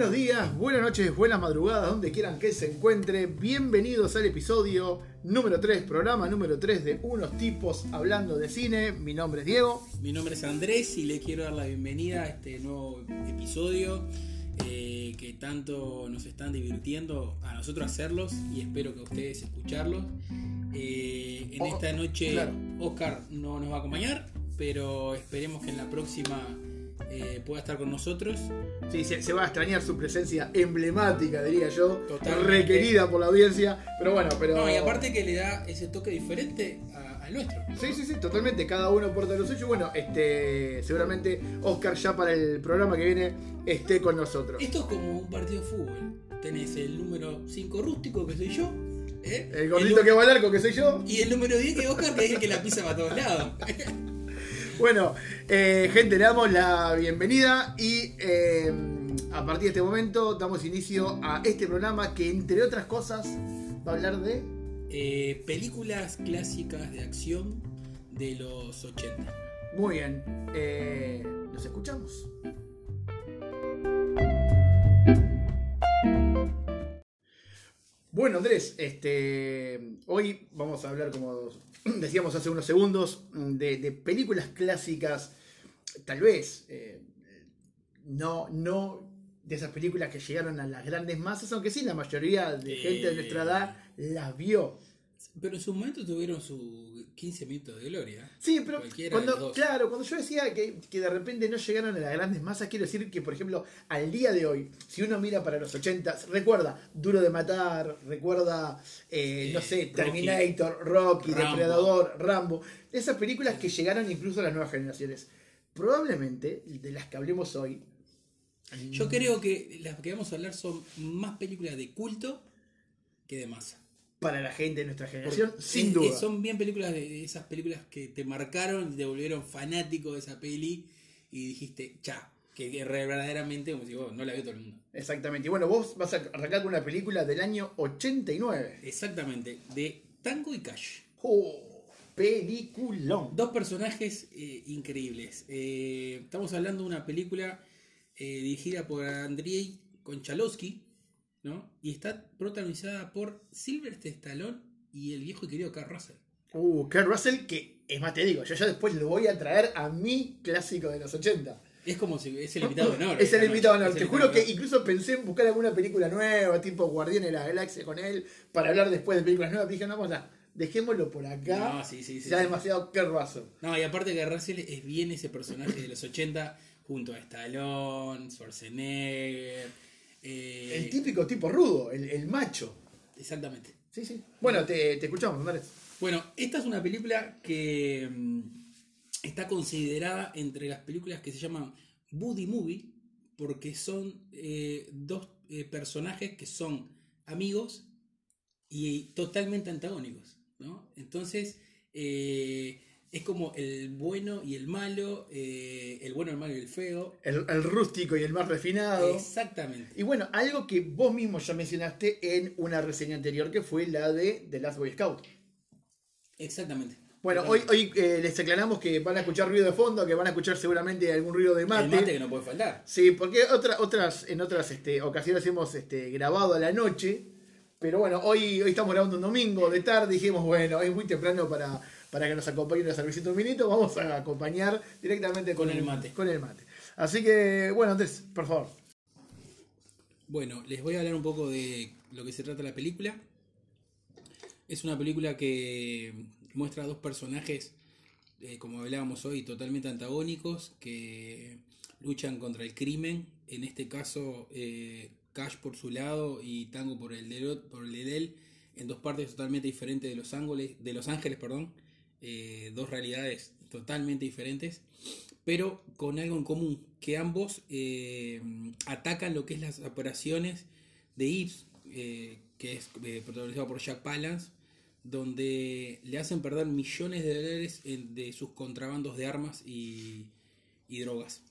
Buenos días, buenas noches, buenas madrugadas, donde quieran que se encuentre. Bienvenidos al episodio número 3, programa número 3 de Unos tipos hablando de cine. Mi nombre es Diego. Mi nombre es Andrés y le quiero dar la bienvenida a este nuevo episodio eh, que tanto nos están divirtiendo a nosotros hacerlos y espero que a ustedes escucharlos. Eh, en Oh, esta noche claro. Oscar no nos va a acompañar, pero esperemos que en la próxima eh, pueda estar con nosotros. Sí, se, se va a extrañar su presencia emblemática, diría yo, Totalmente. requerida por la audiencia. Pero bueno, pero. No, y aparte que le da ese toque diferente a- al nuestro. Sí, sí, sí, totalmente. Cada uno porta lo suyo. Bueno, este, seguramente Oscar ya para el programa que viene esté con nosotros. Esto es como un partido de fútbol. Tenés el número 5 rústico, que soy yo. ¿eh? El gordito que va al arco, que soy yo. Y el número 10 que Oscar, que es el que la pisa para todos lados. Bueno, eh, gente, le damos la bienvenida y eh, a partir de este momento damos inicio a este programa que, entre otras cosas, va a hablar de. Eh, películas clásicas de acción de los 80. Muy bien, los escuchamos. Bueno, Andrés, este, hoy vamos a hablar, como decíamos hace unos segundos, de, de películas clásicas, tal vez, eh, no, no de esas películas que llegaron a las grandes masas, aunque sí, la mayoría de gente de nuestra edad las vio. Pero en su momento tuvieron sus 15 minutos de gloria. Sí, pero cuando, claro, cuando yo decía que, que de repente no llegaron a las grandes masas, quiero decir que, por ejemplo, al día de hoy, si uno mira para los 80, recuerda Duro de Matar, recuerda, eh, no sé, Rocky. Terminator, Rocky, Rambo. Depredador, Rambo, esas películas que llegaron incluso a las nuevas generaciones. Probablemente, de las que hablemos hoy, Yo creo que las que vamos a hablar son más películas de culto que de masa. Para la gente de nuestra generación, Porque sin es- duda. son bien películas de, de esas películas que te marcaron y te volvieron fanático de esa peli y dijiste, cha, que, que verdaderamente como si vos no la vio todo el mundo. Exactamente. Y bueno, vos vas a arrancar con una película del año 89. Exactamente, de Tango y Cash. ¡Oh! Peliculón. Dos personajes eh, increíbles. Eh, estamos hablando de una película eh, dirigida por Andrei Konchalowski, ¿no? Y está protagonizada por Sylvester Stallone y el viejo y querido Carl Russell. Uh, Kurt Russell, que es más te digo, yo ya después lo voy a traer a mi clásico de los 80. Es como si es el invitado de honor. es el invitado de honor. Te juro que incluso pensé en buscar alguna película nueva, tipo Guardián de la Galaxia con él, para hablar después de películas nuevas. Dije, no, vamos a, dejémoslo por acá. No, sí, sí, sí, ya demasiado Kurt Russell. No, y aparte que Russell es bien ese personaje de los 80 junto a Stallone, Schwarzenegger. Eh, El típico tipo rudo, el, el macho. Exactamente. Sí, sí. Bueno, te, te escuchamos, Andrés. Bueno, esta es una película que mm, está considerada entre las películas que se llaman Buddy Movie, porque son eh, dos eh, personajes que son amigos y totalmente antagónicos, ¿no? Entonces, eh, es como el bueno y el malo, eh, el bueno, el malo y el feo. El, el rústico y el más refinado. Exactamente. Y bueno, algo que vos mismo ya mencionaste en una reseña anterior, que fue la de The Last Boy Scout. Exactamente. Bueno, hoy, hoy eh, les aclaramos que van a escuchar ruido de fondo, que van a escuchar seguramente algún ruido de mate. El mate que no puede faltar. Sí, porque otra, otras, en otras este, ocasiones hemos este, grabado a la noche. Pero bueno, hoy, hoy estamos grabando un domingo de tarde. Dijimos, bueno, es muy temprano para, para que nos acompañen a servicio un minuto. Vamos a acompañar directamente con, Con el mate. Con el mate. Así que, bueno, Andrés, por favor. Bueno, les voy a hablar un poco de lo que se trata la película. Es una película que muestra a dos personajes, eh, como hablábamos hoy, totalmente antagónicos, que luchan contra el crimen. En este caso, eh, Cash por su lado y Tango por el de, por el de él, en dos partes totalmente diferentes de Los Ángeles, de Los Ángeles, perdón, eh, dos realidades totalmente diferentes, pero con algo en común, que ambos eh, atacan lo que es las operaciones de Ives, eh, que es eh, protagonizado por Jack Palance, donde le hacen perder millones de dólares de sus contrabandos de armas y, drogas.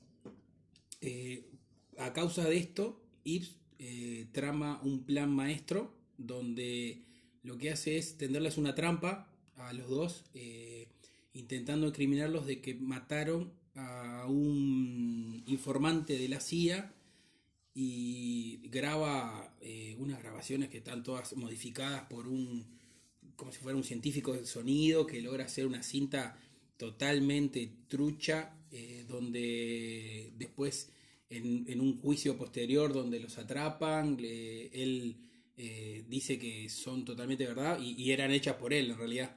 A causa de esto, eh, trama un plan maestro donde lo que hace es tenderles una trampa a los dos, eh, intentando incriminarlos de que mataron a un informante de la CIA y graba eh, unas grabaciones que están todas modificadas por un, como si fuera un científico del sonido que logra hacer una cinta totalmente trucha, eh, donde después en, un juicio posterior donde los atrapan, él eh, dice que son totalmente verdad y, eran hechas por él en realidad.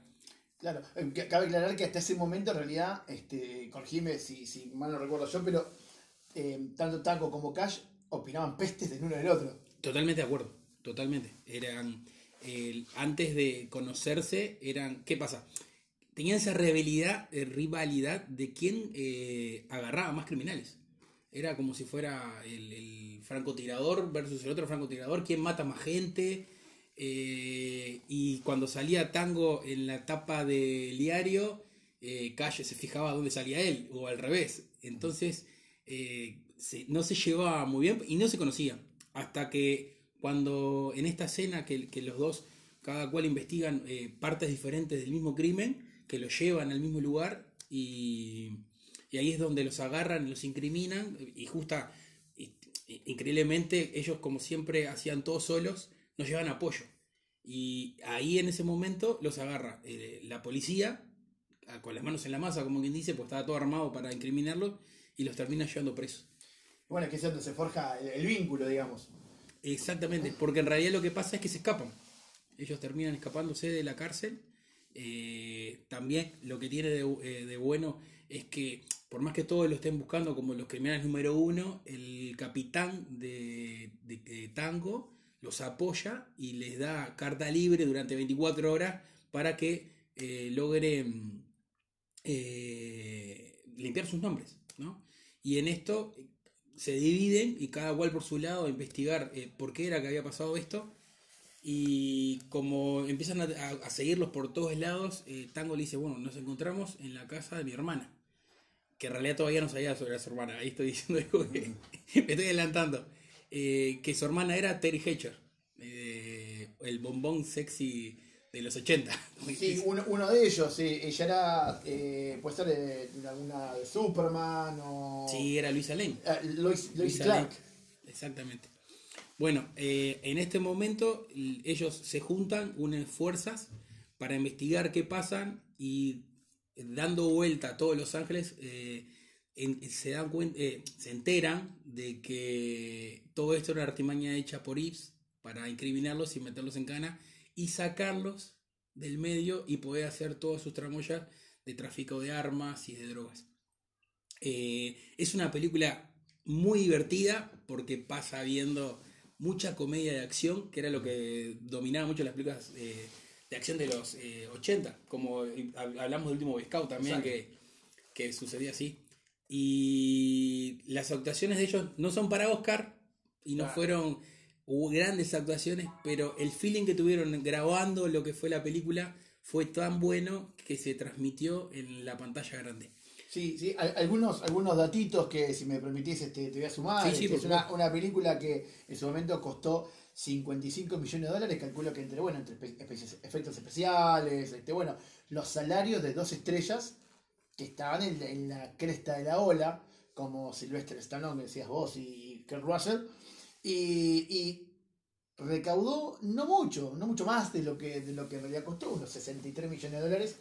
Claro, cabe aclarar que hasta ese momento en realidad, este, corregime si, si mal no recuerdo yo, pero tanto Taco como Cash opinaban pestes del uno del otro. Totalmente de acuerdo, totalmente. Eran, antes de conocerse, eran, ¿qué pasa? Tenían esa rivalidad, eh, rivalidad de quién eh, agarraba más criminales. Era como si fuera el, francotirador versus el otro francotirador, quién mata más gente. Eh, y cuando salía Tango en la tapa del diario, Calle se fijaba dónde salía él, o al revés. Entonces, no se llevaba muy bien y no se conocía. Hasta que cuando en esta escena que, los dos, cada cual investigan eh, partes diferentes del mismo crimen, que los llevan al mismo lugar y, ahí es donde los agarran, los incriminan y justa, increíblemente ellos como siempre hacían todos solos, nos llevan apoyo. Y ahí en ese momento los agarra eh, la policía, con las manos en la masa, como quien dice, pues estaba todo armado para incriminarlos, y los termina llevando presos. Bueno, es que es donde se forja el, vínculo, digamos. Exactamente, porque en realidad lo que pasa es que se escapan. Ellos terminan escapándose de la cárcel. Eh, también lo que tiene eh, de, bueno es que, por más que todos lo estén buscando como los criminales número uno, el capitán de, Tango los apoya y les da carta libre durante 24 horas para que eh, logren limpiar sus nombres. ¿no? Y en esto se dividen y cada cual por su lado a investigar eh, por qué era que había pasado esto. Y como empiezan a, seguirlos por todos lados, eh, Tango le dice, bueno, nos encontramos en la casa de mi hermana. Que en realidad todavía no sabía sobre su hermana. Ahí estoy diciendo algo que me estoy adelantando. Eh, que su hermana era Terry Hatcher. el bombón sexy de los 80. Sí, uno, de ellos, sí. Ella era, eh, puede ser de, alguna de Superman o... Sí, era Luisa Lane. Ah, Lois, Clark. Exactamente. Bueno, eh, en este momento ellos se juntan, unen fuerzas para investigar qué pasan y dando vuelta a todos Los Ángeles eh, se dan cuenta, se enteran de que todo esto era una artimaña hecha por Ives para incriminarlos y meterlos en cana y sacarlos del medio y poder hacer todas sus tramoyas de tráfico de armas y de drogas. Eh, es una película muy divertida porque pasa viendo mucha comedia de acción, que era lo que dominaba mucho las películas eh, de acción de los 80, eh, como hablamos del último Scout también, que, que sucedía así. Y las actuaciones de ellos no son para Oscar y no fueron hubo grandes actuaciones, pero el feeling que tuvieron grabando lo que fue la película fue tan bueno que se transmitió en la pantalla grande. Sí, sí, algunos, algunos datitos que si me permitís este, te voy a sumar. Este, es una, película que en su momento costó 55 millones de dólares, calculo que entre, bueno, entre efectos especiales, este, bueno, los salarios de dos estrellas que estaban en, la cresta de la ola, como Sylvester Stallone, decías vos, y Kurt Russell, y, recaudó no mucho, no mucho más de lo que, de lo que en realidad costó, unos 63 millones de dólares,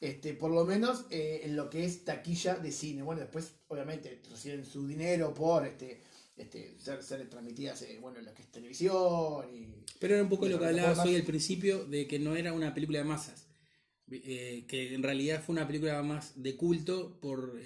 este, por lo menos eh, en lo que es taquilla de cine. Bueno, después obviamente reciben su dinero por este, este, ser, ser transmitidas eh, bueno, en lo que es televisión. Y, Pero era un poco lo que hablabas hoy al principio, de que no era una película de masas, eh, que en realidad fue una película más de culto por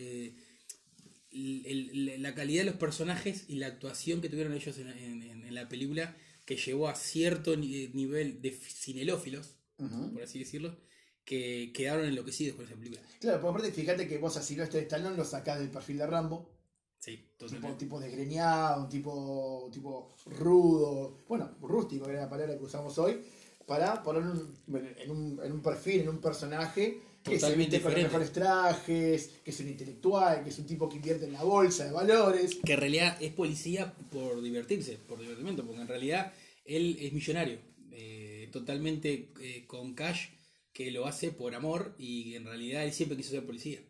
la calidad de los personajes y la actuación que tuvieron ellos en, la película que llevó a cierto nivel de cinelófilos, por así decirlo, que quedaron enloquecidos con esa película. Claro, por aparte, fíjate que vos a Silvestre Stallone lo sacás del perfil de Rambo. Sí, tipo, tipo desgreñado, un tipo, tipo rudo, bueno, rústico era la palabra que usamos hoy, para poner en, un, en un perfil, en un personaje que se viste con los mejores trajes, que es un intelectual, que es un tipo que invierte en la bolsa de valores. Que en realidad es policía por divertirse, por divertimento, porque en realidad él es millonario, eh, totalmente eh, con cash, que lo hace por amor y en realidad él siempre quiso ser policía.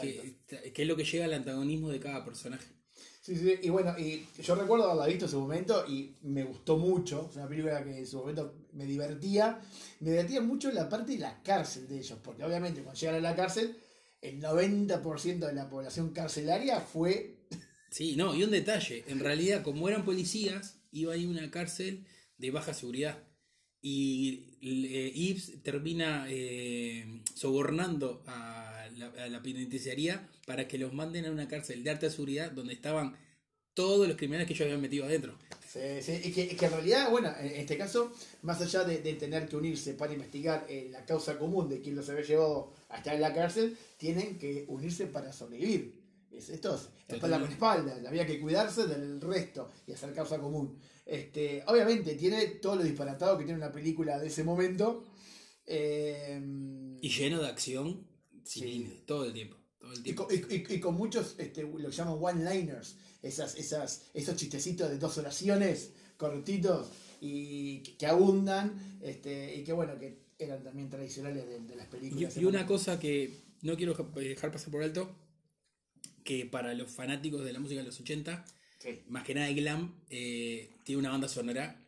Que, que, es lo que llega al antagonismo de cada personaje. Sí, sí, y bueno, y yo recuerdo haberla visto en su momento y me gustó mucho. Es una película que en su momento me divertía. Me divertía mucho la parte de la cárcel de ellos, porque obviamente cuando llegan a la cárcel, el 90% de la población carcelaria fue. Sí, no, y un detalle. En realidad, como eran policías, iba a ir una cárcel de baja seguridad. Y eh, Ives termina eh, sobornando a la, a la penitenciaría para que los manden a una cárcel de alta seguridad donde estaban todos los criminales que ellos habían metido adentro. Sí, sí, y que, que en realidad, bueno, en este caso, más allá de, de tener que unirse para investigar eh, la causa común de quien los había llevado a estar en la cárcel, tienen que unirse para sobrevivir. Es, esto es espalda con espalda, había que cuidarse del resto y hacer causa común. Este, obviamente tiene todo lo disparatado que tiene una película de ese momento. eh, Y lleno de acción, Sí. sin límite, todo el tiempo. Todo el y, con, y- y- y con muchos, este, lo que llaman one-liners, esas, esas, esos chistecitos de dos oraciones cortitos y que, abundan, este, y que bueno, que eran también tradicionales de, de las películas. y una cosa que no quiero ja- dejar pasar por alto, que para los fanáticos de la música de los 80, Sí. más que nada glam, eh, tiene una banda sonora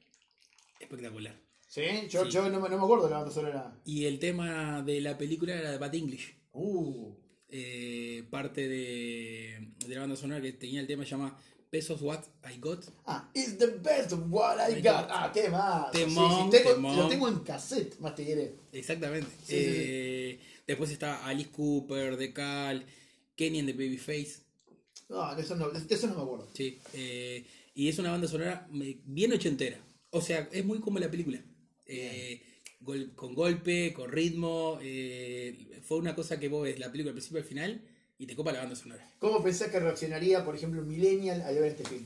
espectacular. ¿Sí? Yo, Sí. yo no, me- no me acuerdo de la banda sonora. Y el tema de la película era de Bad English. Uh, Eh, parte de, de la banda sonora que tenía el tema se llama Pesos What I Got. ah, it's the best of what I I got. got. Ah, tema. Temón, tengo, temón. Lo tengo en cassette, más te diré. Exactamente. Sí, sí, sí. Eh, Después está Alice Cooper, The Cal, Kenny and the Babyface. No, de eso no, de eso no me acuerdo. Sí. eh, y es una banda sonora bien ochentera. O sea, es muy como la película. Eh, gol- con golpe, con ritmo. eh, fue una cosa que vos ves la película al principio y al final y te copa la banda sonora. ¿Cómo pensás que reaccionaría, por ejemplo, un millennial al ver este film?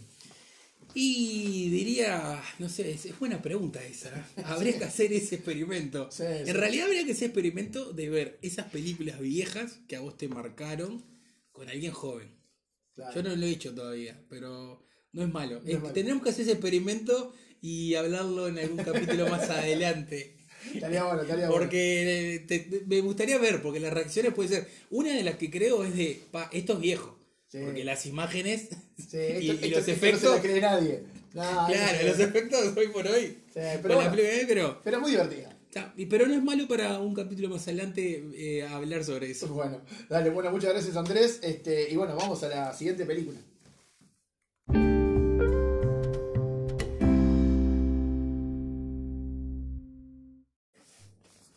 Y diría, no sé, es, buena pregunta esa. Habría que hacer ese experimento. Sí, en realidad habría que hacer experimento de ver esas películas viejas que a vos te marcaron con alguien joven. Claro. Yo no lo he hecho todavía, pero no es malo. No es malo. Tendremos que hacer ese experimento y hablarlo en algún capítulo más adelante. Estaría bueno, estaría bueno. Porque eh, te- te- me gustaría ver, porque las reacciones puede ser. Una de las que creo es de, pa, esto es viejo. Sí. Porque las imágenes Sí, y, esto, y esto- los esto efectos. no se la cree nadie. No, Claro, los efectos hoy por hoy. Sí, pero bueno. película, pero, Pero muy divertida. Está, y- pero no es malo para un capítulo más adelante eh, hablar sobre eso. Bueno, dale, bueno, muchas gracias Andrés. Este, y bueno, vamos a la siguiente película.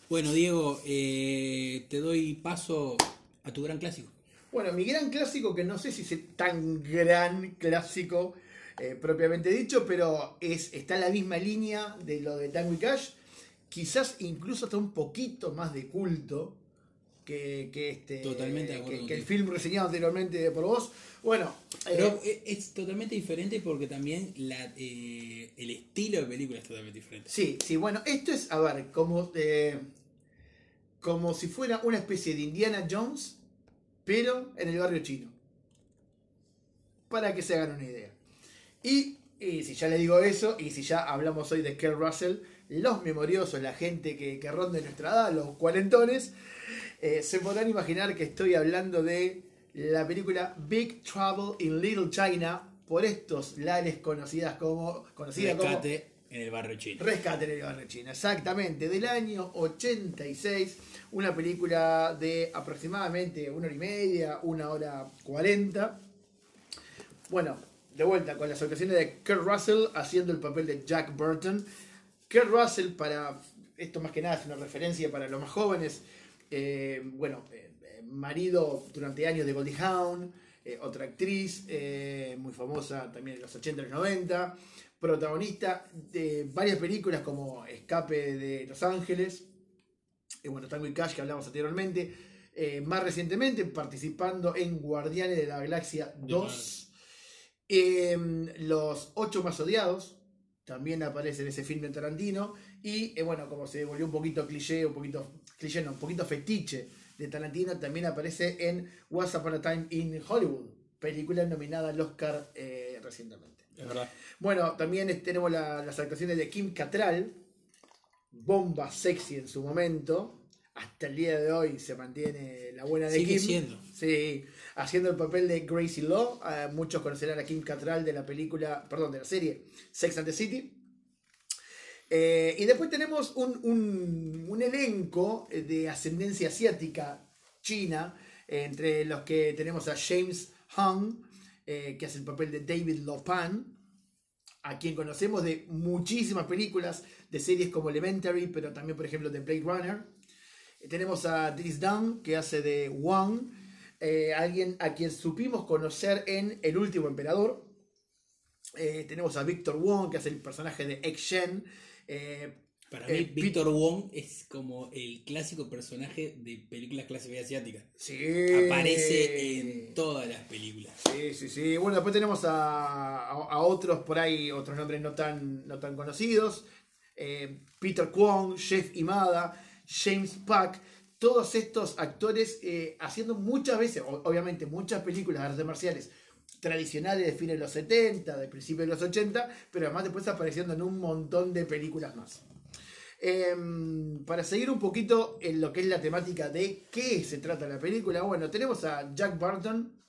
Bueno, Diego, eh, te doy paso a tu gran clásico. Bueno, mi gran clásico, que no sé si es tan gran clásico eh, propiamente dicho, pero es, está en la misma línea de lo de Tango y Cash. Quizás incluso está un poquito más de culto que, que este Totalmente que, que el film reseñado anteriormente por vos. Bueno, Pero eh, eh, es totalmente diferente porque también la, eh, el estilo de película es totalmente diferente. Sí, sí, bueno, esto es, a ver, como, eh, como si fuera una especie de Indiana Jones, pero en el barrio chino. Para que se hagan una idea. Y, y si ya le digo eso, y si ya hablamos hoy de Kerr Russell, los memoriosos, la gente que, en nuestra edad, los cuarentones, eh, se podrán imaginar que estoy hablando de la película Big Trouble in Little China, por estos lares conocidas como, conocida como Rescate en el barrio chino. Rescate en el barrio chino, exactamente, del año 86, una película de aproximadamente una hora y media, una hora cuarenta. Bueno, de vuelta con las actuaciones de Kurt Russell haciendo el papel de Jack Burton. Kurt Russell, para esto más que nada es una referencia para los más jóvenes, eh, bueno, eh, marido durante años de Goldie Hawn, eh, otra actriz muy famosa también en los 80 y los 90, protagonista de varias películas como Escape de Los Ángeles, y bueno, Tango y Cash que hablamos anteriormente, más recientemente participando en Guardianes de la Galaxia 2, eh, Los Ocho Más Odiados, también aparece en ese film de Tarantino, y eh, bueno, como se volvió un poquito cliché, un poquito cliché, no, un poquito fetiche de Tarantino, también aparece en Once Upon a Time in Hollywood, película nominada al Oscar eh, recientemente. Es verdad. Bueno, también tenemos la- las actuaciones de Kim Cattrall, bomba sexy en su momento. Hasta el día de hoy se mantiene la buena de Sigue Kim. siendo. Sí, haciendo el papel de Gracie Law. Eh, muchos conocerán a Kim Cattrall de la película, perdón, de la serie Sex and the City. Eh, y después tenemos un, un- elenco de ascendencia asiática, china, eh, entre los que tenemos a James Hung, que hace el papel de David Lopan, a quien conocemos de muchísimas películas, de series como Elementary, pero también, por ejemplo, de Blade Runner. Tenemos a Dennis Dunn, que hace de Wang, eh, alguien a quien supimos conocer en El último emperador. Eh, tenemos a Victor Wong, que hace el personaje de X Shen. Eh, Para mí, Victor Wong es como el clásico personaje de películas clase B asiática. sí. Aparece en todas las películas. Sí, sí, sí. Bueno, después tenemos a, a- a otros por ahí, otros nombres no tan, no tan conocidos. Peter Kwong, Jeff Imada, James Pack. Todos estos actores eh, haciendo muchas veces, obviamente muchas películas de artes marciales tradicionales de fines de los 70, de principios de los 80, pero además después apareciendo en un montón de películas más. Em, para seguir un poquito en lo que es la temática de qué se trata la película, bueno, tenemos a Jack Barton,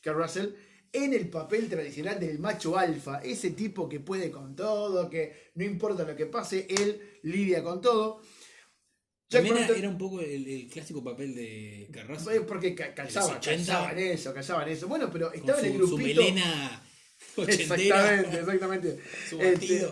que Russell, en el papel tradicional del macho alfa, ese tipo que puede con todo, que no importa lo que pase, él lidia con todo. También era, un poco el, el clásico papel de Carrasco. porque ca- calzaba, los 80. calzaba en eso, calzaba en eso. Bueno, pero estaba en el su, su grupito. melena. Exactamente, exactamente. Su Este,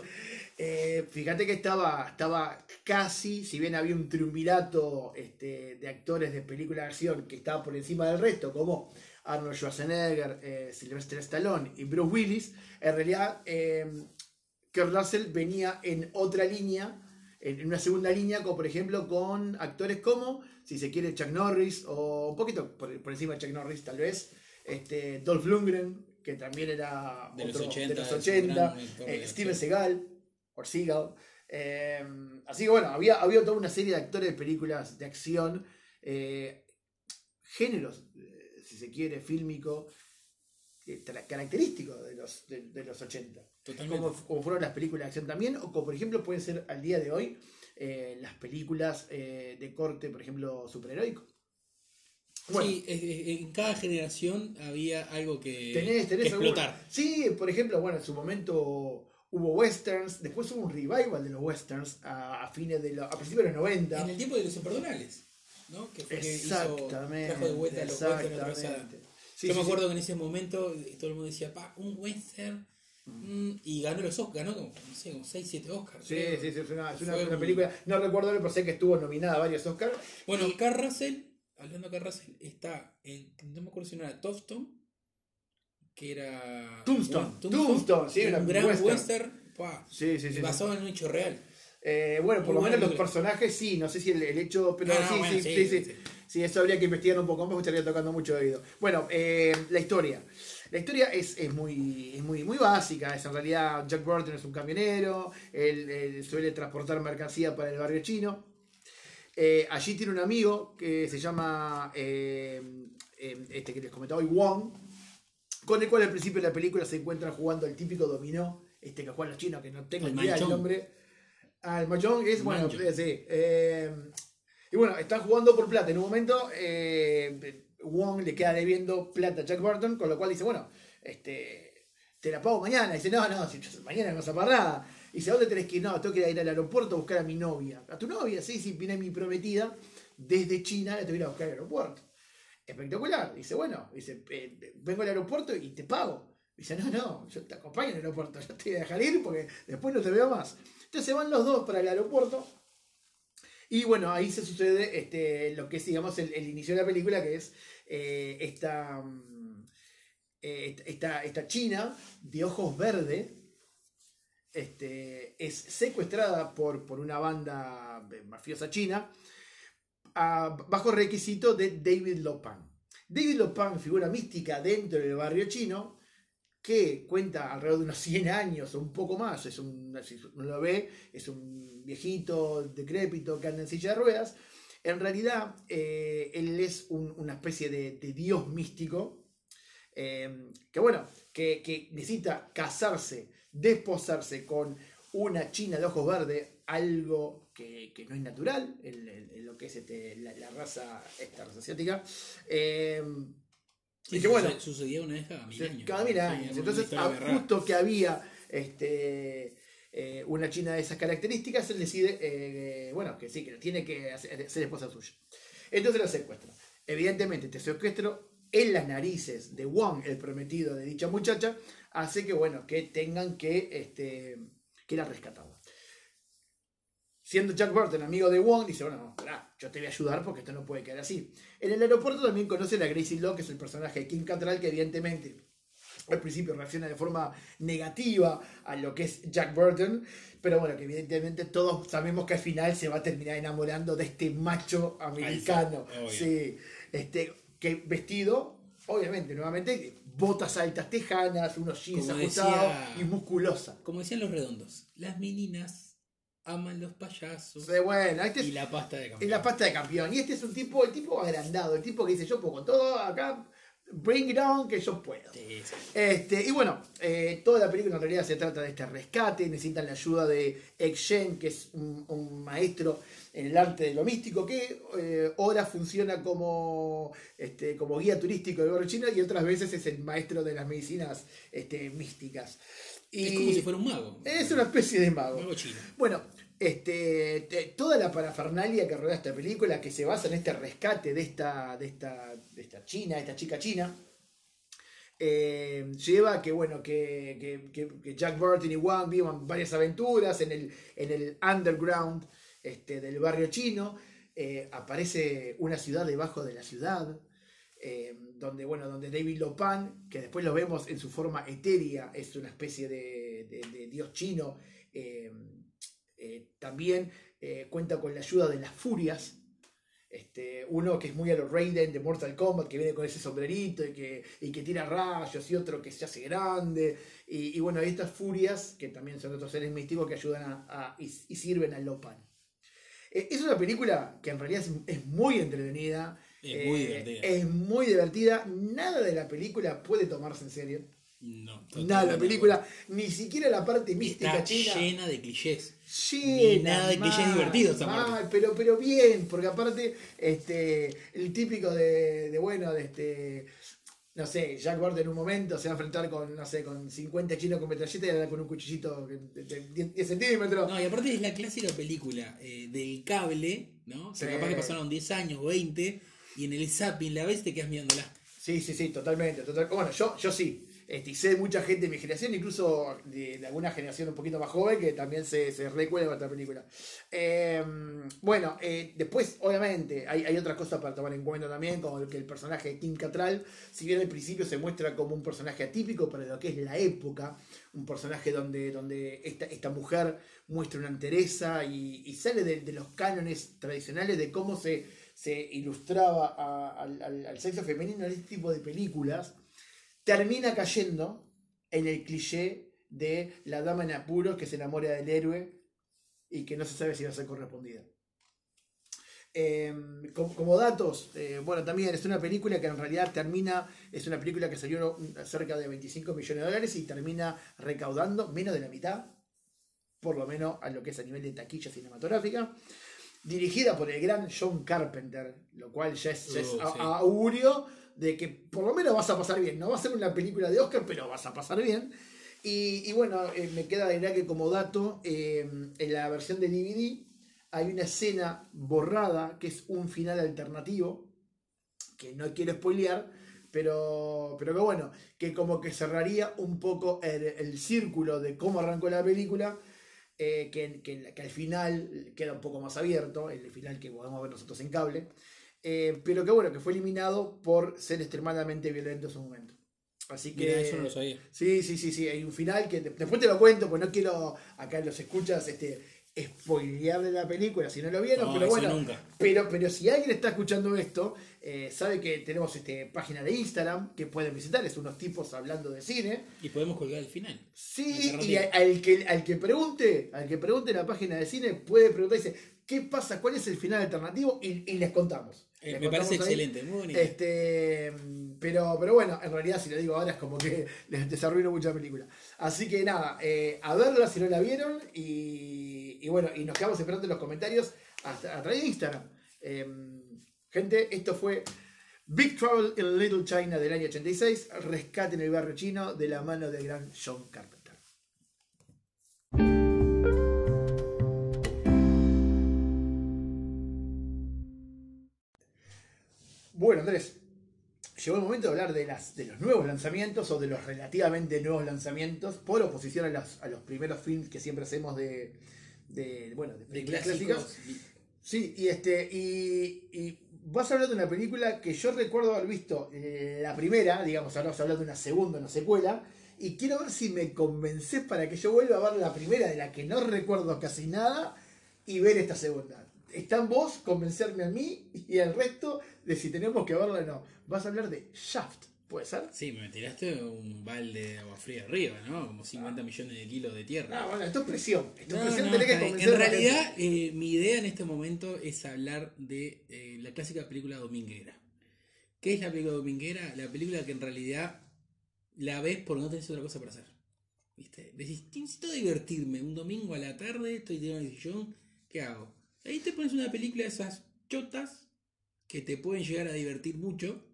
eh, fíjate que estaba, estaba casi, si bien había un triunvirato este, de actores de película de acción que estaba por encima del resto, como Arnold Schwarzenegger, eh, Sylvester Stallone y Bruce Willis, en realidad eh, Kurt Russell venía en otra línea, en una segunda línea, como por ejemplo con actores como, si se quiere, Chuck Norris, o un poquito por, por encima de Chuck Norris tal vez, este, Dolph Lundgren, que también era De los otro 80, de los es un 80, gran actor de eh. Steven Seagal, o Seagal. eh, así que bueno, había, había toda una serie de actores de películas de acción, eh, géneros, eh, si se quiere, fílmico, característicos de los, de, de los 80 Totalmente. como, como fueron las películas de acción también, o como por ejemplo pueden ser al día de hoy eh, las películas eh, de corte, por ejemplo, superheroico. Bueno, Sí, en cada generación había algo que, tenés, tenés que explotar. Sí, por ejemplo, bueno, en su momento hubo westerns, después hubo un revival de los westerns a, a fines de los, a principios de los 90. En el tiempo de los imperdonables, ¿no? Que fue que hizo, Exactamente. trajo de vuelta a los westerns Sí, Yo sí, me sí. acuerdo que en ese momento eh, todo el mundo decía, pa, un western. mm, y ganó los Oscars, ganó como, no sé, como 6, 7 Oscars. Sí, creo. sí, sí, es una, es una- película, no recuerdo, pero sé que estuvo nominada a varios Oscars. Bueno, Y- Carl Russell, hablando de Carl Russell, está en, no me acuerdo si no era Tombstone, que era... Tombstone, Tombstone, sí, un gran western. western, pa, Sí, sí, sí. basado en un hecho real. Eh, bueno, por Muy lo menos los personajes sí, no sé si el, el hecho, pero Ah, sí, bueno, sí, sí, sí, sí, eso habría que investigar un poco más, estaría tocando mucho oído. Bueno, eh, la historia. La historia es, es muy, es muy, muy básica, es en realidad Jack Burton es un camionero, él, él suele transportar mercancía para el barrio chino. Eh, allí tiene un amigo que se llama, eh, eh, este que les comentaba hoy, Wong, con el cual al principio de la película se encuentran jugando el típico dominó, este que juegan los chinos, que no tengo El ni idea del nombre. Ah, el mahjong es, bueno, sí. eh, y bueno, están jugando por plata. En un momento, eh, Wong le queda debiendo plata a Jack Burton, con lo cual dice, bueno, este, te la pago mañana. dice, no, no, mañana no vas a nada. Y dice, ¿a dónde tenés que ir? No, tengo que ir al aeropuerto a buscar a mi novia. ¿A tu novia? Sí, sí, viene mi prometida. Desde China la que ir a buscar al aeropuerto. Espectacular. Dice, bueno, dice, eh, vengo al aeropuerto y te pago. Dice, no, no, yo te acompaño al aeropuerto, yo te voy a dejar ir porque después no te veo más. Entonces van los dos para el aeropuerto. Y bueno, ahí se sucede este, lo que es, digamos, el, inicio de la película, que es eh, esta, mm, eh, esta, esta china de ojos verdes, este, es secuestrada por, por una banda eh, mafiosa china a- bajo requisito de David Lopan. David Lopan, figura mística dentro del barrio chino, que cuenta alrededor de unos 100 años o un poco más, es un, si lo ve, es un viejito decrépito que anda en silla de ruedas. En realidad, eh, él es un- una especie de, dios místico, eh, que bueno, que, necesita casarse, desposarse con una china de ojos verdes, algo que, que no es natural en, lo que es este, la, la raza, esta raza asiática. Eh, y que bueno, suce- sucedía una vez cada mil años. Cada mil años. Entonces, justo que había este, eh, una china de esas características, él decide, eh, bueno, que sí, que tiene que hacer- ser esposa suya. Entonces la secuestra. Evidentemente, este secuestro en las narices de Wong, el prometido de dicha muchacha, hace que, bueno, que tengan que, este, que la rescatarla. Siendo Jack Burton amigo de Wong, dice, bueno, no, pará, yo te voy a ayudar porque esto no puede quedar así. En el aeropuerto también conocen a Gracie Law, que es el personaje de Kim Cattrall, que evidentemente al principio reacciona de forma negativa a lo que es Jack Burton, pero bueno, que evidentemente todos sabemos que al final se va a terminar enamorando de este macho americano. Sí, este, que vestido, obviamente, nuevamente, botas altas tejanas, unos jeans ajustados y musculosa. Como decían los redondos, las meninas aman los payasos Sí, bueno, este es, y la pasta de campeón. la pasta de campeón. Y este es un tipo, el tipo agrandado, el tipo que dice, yo puedo con todo acá, bring it on, que yo puedo. Sí, sí. Este, y bueno, eh, toda la película en realidad se trata de este rescate, necesitan la ayuda de Ek Shen, que es un, un maestro en el arte de lo místico, que eh, ahora funciona como, este, como guía turístico del barrio chino y otras veces es el maestro de las medicinas este, místicas. Y Es como si fuera un mago. es una especie de mago. mago chino. Bueno, este, te- toda la parafernalia que rodea esta película, que se basa en este rescate de esta, de esta, de esta china, esta chica china, eh, lleva a que, bueno, que, que- que- Jack Burton y Wang vivan varias aventuras en el, en el underground este, del barrio chino. Eh, aparece una ciudad debajo de la ciudad. eh, donde, bueno, donde David Lopan, que después lo vemos en su forma etérea, es una especie de, de- dios chino, eh, también eh, cuenta con la ayuda de las furias. Este, uno que es muy a los Raiden de Mortal Kombat, que viene con ese sombrerito y que, y que tira rayos, y otro que se hace grande. Y, y bueno, hay estas furias, que también son otros seres místicos que ayudan a, a- y, y sirven al Lopan. Eh, es una película que en realidad es, es muy entretenida. Es muy divertida. Es muy divertida. Nada de la película puede tomarse en serio. No, Nada de la película, ni siquiera la parte mística Está china. llena de clichés. Llena, de clichés mal, divertidos esa mal, parte. pero, pero bien, porque aparte, este, el típico de, de, bueno, de este, no sé, Jack Ward en un momento se va a enfrentar con, no sé, con 50 chinos con metralleta y le da con un cuchillito de, de 10, 10 centímetros. No, y aparte es la clásica película eh, del cable, ¿no? Que Sí. capaz que pasaron 10 años, 20, y en el zapping la ves te quedas mirándola. Sí, sí, sí, totalmente. total- Bueno, yo, yo sí. Este, y sé de mucha gente de mi generación, incluso de, alguna generación un poquito más joven, que también se, se recuerda con esta película. Eh, bueno, eh, después, obviamente, hay, hay otras cosas para tomar en cuenta también, como el que el personaje de Kim Cattrall, si bien al principio se muestra como un personaje atípico para lo que es la época, un personaje donde, donde esta, esta mujer muestra una entereza y, sale de, los cánones tradicionales de cómo se, se ilustraba al sexo femenino en este tipo de películas, termina cayendo en el cliché de la dama en apuros que se enamora del héroe y que no se sabe si va a ser correspondida. Eh, como, como datos, eh, bueno, también es una película que en realidad termina, es una película que salió cerca de 25 millones de dólares y termina recaudando menos de la mitad, por lo menos a lo que es a nivel de taquilla cinematográfica. Dirigida por el gran John Carpenter, lo cual ya es, ya es Uh, a- sí. augurio de que por lo menos vas a pasar bien. No va a ser una película de Oscar, pero vas a pasar bien. Y, bueno, eh, me queda de que como dato, eh, en la versión de DVD hay una escena borrada que es un final alternativo, que no quiero spoilear, pero, pero que bueno, que como que cerraría un poco el, el círculo de cómo arrancó la película, eh, que, que- que al final queda un poco más abierto, el final que podemos ver nosotros en cable, eh, pero que bueno, que fue eliminado por ser extremadamente violento en su momento. Así que... Mira, eso no lo sabía. Sí, sí, sí, sí. Hay un final que de- después te lo cuento, pues no quiero acá los escuchas este spoilearle la película si no lo vieron, No, pero bueno. nunca. Pero, pero si alguien está escuchando esto, eh, sabe que tenemos este página de Instagram que pueden visitar, es unos tipos hablando de cine. Y podemos colgar el final. Sí, y a- al que, al que pregunte, al que pregunte en la página de cine, puede preguntar, dice, ¿qué pasa? ¿Cuál es el final alternativo? Y, y les contamos. Eh, Les me parece ahí. excelente, muy bonito. Este, pero, pero bueno, en realidad si lo digo ahora es como que les desarruino mucha película. Así que nada, eh, a verla si no la vieron y, y bueno, y nos quedamos esperando en los comentarios hasta, a través de Instagram. Eh, gente, esto fue Big Trouble in Little China del año 86, Rescate en el barrio chino de la mano del gran John Carpenter. Bueno, Andrés, llegó el momento de hablar de, las, de los nuevos lanzamientos o de los relativamente nuevos lanzamientos por oposición a, las- a los primeros films que siempre hacemos de, de, bueno, de De películas clásicos. clásicas. Sí, y este y, y vas a hablar de una película que yo recuerdo haber visto eh, la primera, digamos, ahora vas a hablar de una segunda, una secuela, y quiero ver si me convences para que yo vuelva a ver la primera de la que no recuerdo casi nada y ver esta segunda. Está en vos convencerme a mí y al resto de si tenemos que verla o no. Vas a hablar de Shaft, ¿puede ser? Sí, me tiraste un balde de agua fría arriba, ¿no? Como 50 millones de kilos de tierra. Ah, bueno, esto es presión. Esto es No, presión, no, que convencer en realidad, eh, mi idea en este momento es hablar de eh, la clásica película dominguera. ¿Qué es la película dominguera? La película que en realidad la ves porque no tenés otra cosa para hacer. ¿Viste? Decís, necesito divertirme. Un domingo a la tarde, estoy tirado en el sillón, ¿qué hago? Ahí te pones una película de esas chotas que te pueden llegar a divertir mucho,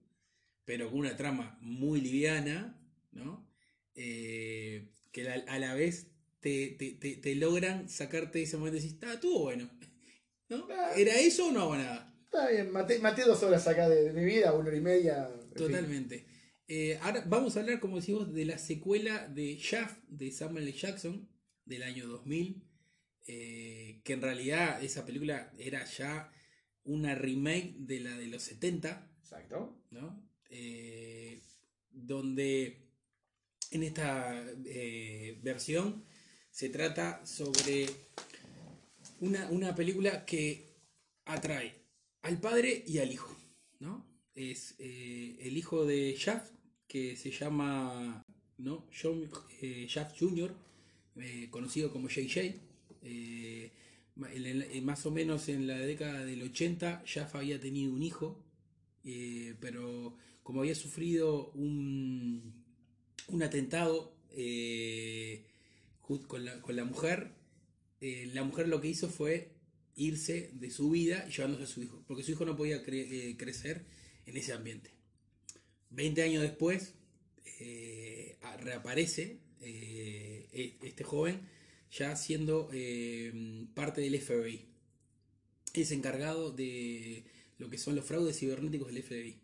pero con una trama muy liviana, ¿no? Eh, que la- a la vez te, te- te- te logran sacarte ese momento y decís, ah, estuvo bueno. ¿No? Ah. ¿Era eso o no hago nada? Está bien, maté, maté dos horas acá de, de mi vida, una hora y media. Totalmente. Eh, ahora vamos a hablar, como decimos, de la secuela de Shaft de Samuel L. Jackson del año 2000, eh, que en realidad esa película era ya una remake de la de los 70, Exacto. ¿no? Eh, donde en esta eh, versión se trata sobre una, una película que atrae al padre y al hijo, ¿no? Es el hijo de Shaft, que se llama ¿no? John Shaft Jr., conocido como JJ. Eh, más o menos en la década del 80, Shaft había tenido un hijo, eh, pero como había sufrido un, un atentado eh, con, la, con la mujer, la mujer lo que hizo fue irse de su vida llevándose a su hijo, porque su hijo no podía cre- crecer en ese ambiente. 20 años después, reaparece e- este joven ya siendo eh, parte del FBI. Es encargado de lo que son los fraudes cibernéticos del FBI.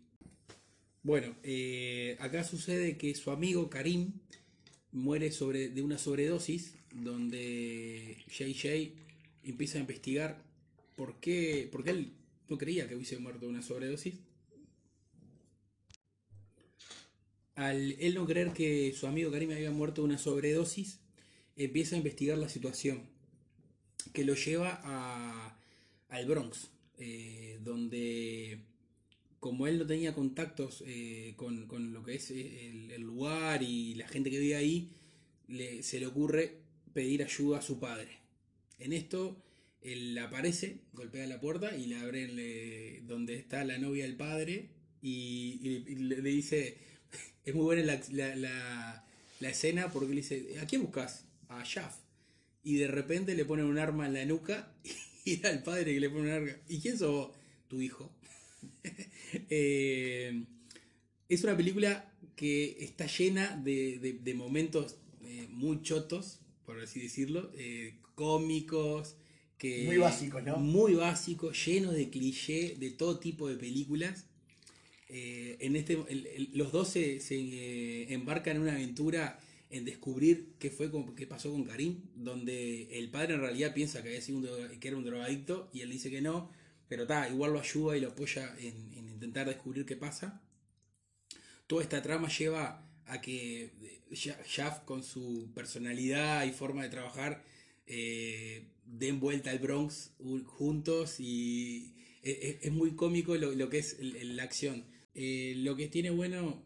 Bueno, eh, acá sucede que su amigo Karim muere sobre, de una sobredosis, donde JJ empieza a investigar por qué, porque él no creía que hubiese muerto de una sobredosis. Al él no creer que su amigo Karim había muerto de una sobredosis, empieza a investigar la situación, que lo lleva a, al Bronx, eh, donde como él no tenía contactos eh, con, lo que es el, el lugar y la gente que vive ahí, le- se le ocurre pedir ayuda a su padre. En esto, él aparece, golpea la puerta y le abre donde está la novia del padre y, le, dice, es muy buena la escena porque le dice, ¿a quién buscas? A Shaft. Y de repente le ponen un arma en la nuca y era el padre que le pone un arma. ¿Y quién sos vos? Tu hijo. Eh, es una película que está llena de, de- de momentos eh, muy chotos, por así decirlo, eh, cómicos, que, Muy básicos, ¿no? Muy básicos, llenos de cliché de todo tipo de películas. En este, el- el- los dos se, se, embarcan en una aventura en descubrir qué fue qué pasó con Karim, donde el padre en realidad piensa que, había un que era un drogadicto y él dice que no, pero ta, igual lo ayuda y lo apoya en, en intentar descubrir qué pasa. Toda esta trama lleva a que eh, Shaft con su personalidad y forma de trabajar eh, den vuelta al Bronx juntos y e- e- es, muy cómico lo, lo que es la acción. Eh, lo que tiene bueno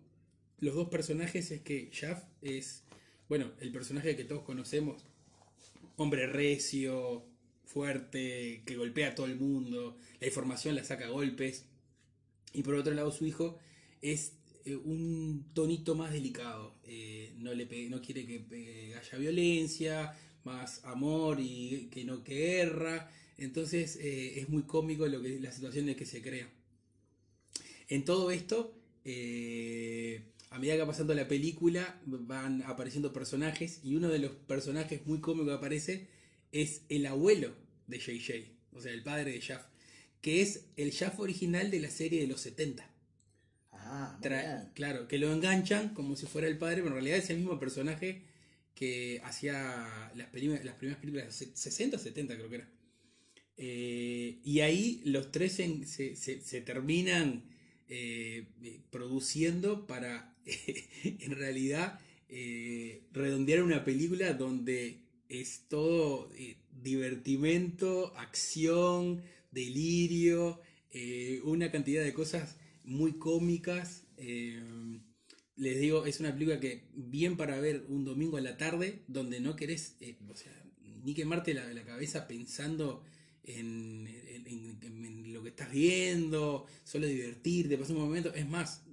los dos personajes es que Shaft es, bueno, el personaje que todos conocemos, hombre recio, fuerte, que golpea a todo el mundo, la información la saca a golpes. Y por otro lado su hijo es eh, un tonito más delicado, eh, no, le no quiere que eh, haya violencia, más amor y que no que guerra. Entonces es muy cómico lo que, la situación en que se crea. En todo esto, a medida que va pasando la película, van apareciendo personajes y uno de los personajes muy cómicos que aparece es el abuelo de JJ, o sea, el padre de Shaft, que es el Shaft original de la serie de los 70. Ah, Tra- claro, que lo enganchan como si fuera el padre, pero en realidad es el mismo personaje que hacía las, las primeras películas, se- 60 o 70 creo que era. Eh, y ahí los tres en- se, se- se terminan eh, eh, produciendo para, en realidad, eh, redondear una película donde es todo eh, divertimento, acción, delirio, eh, una cantidad de cosas muy cómicas. eh, les digo, es una película que bien para ver un domingo a la tarde, donde no querés, ni quemarte la, la cabeza pensando en, en- en- lo que estás viendo, solo divertirte, pasar un momento. Es más,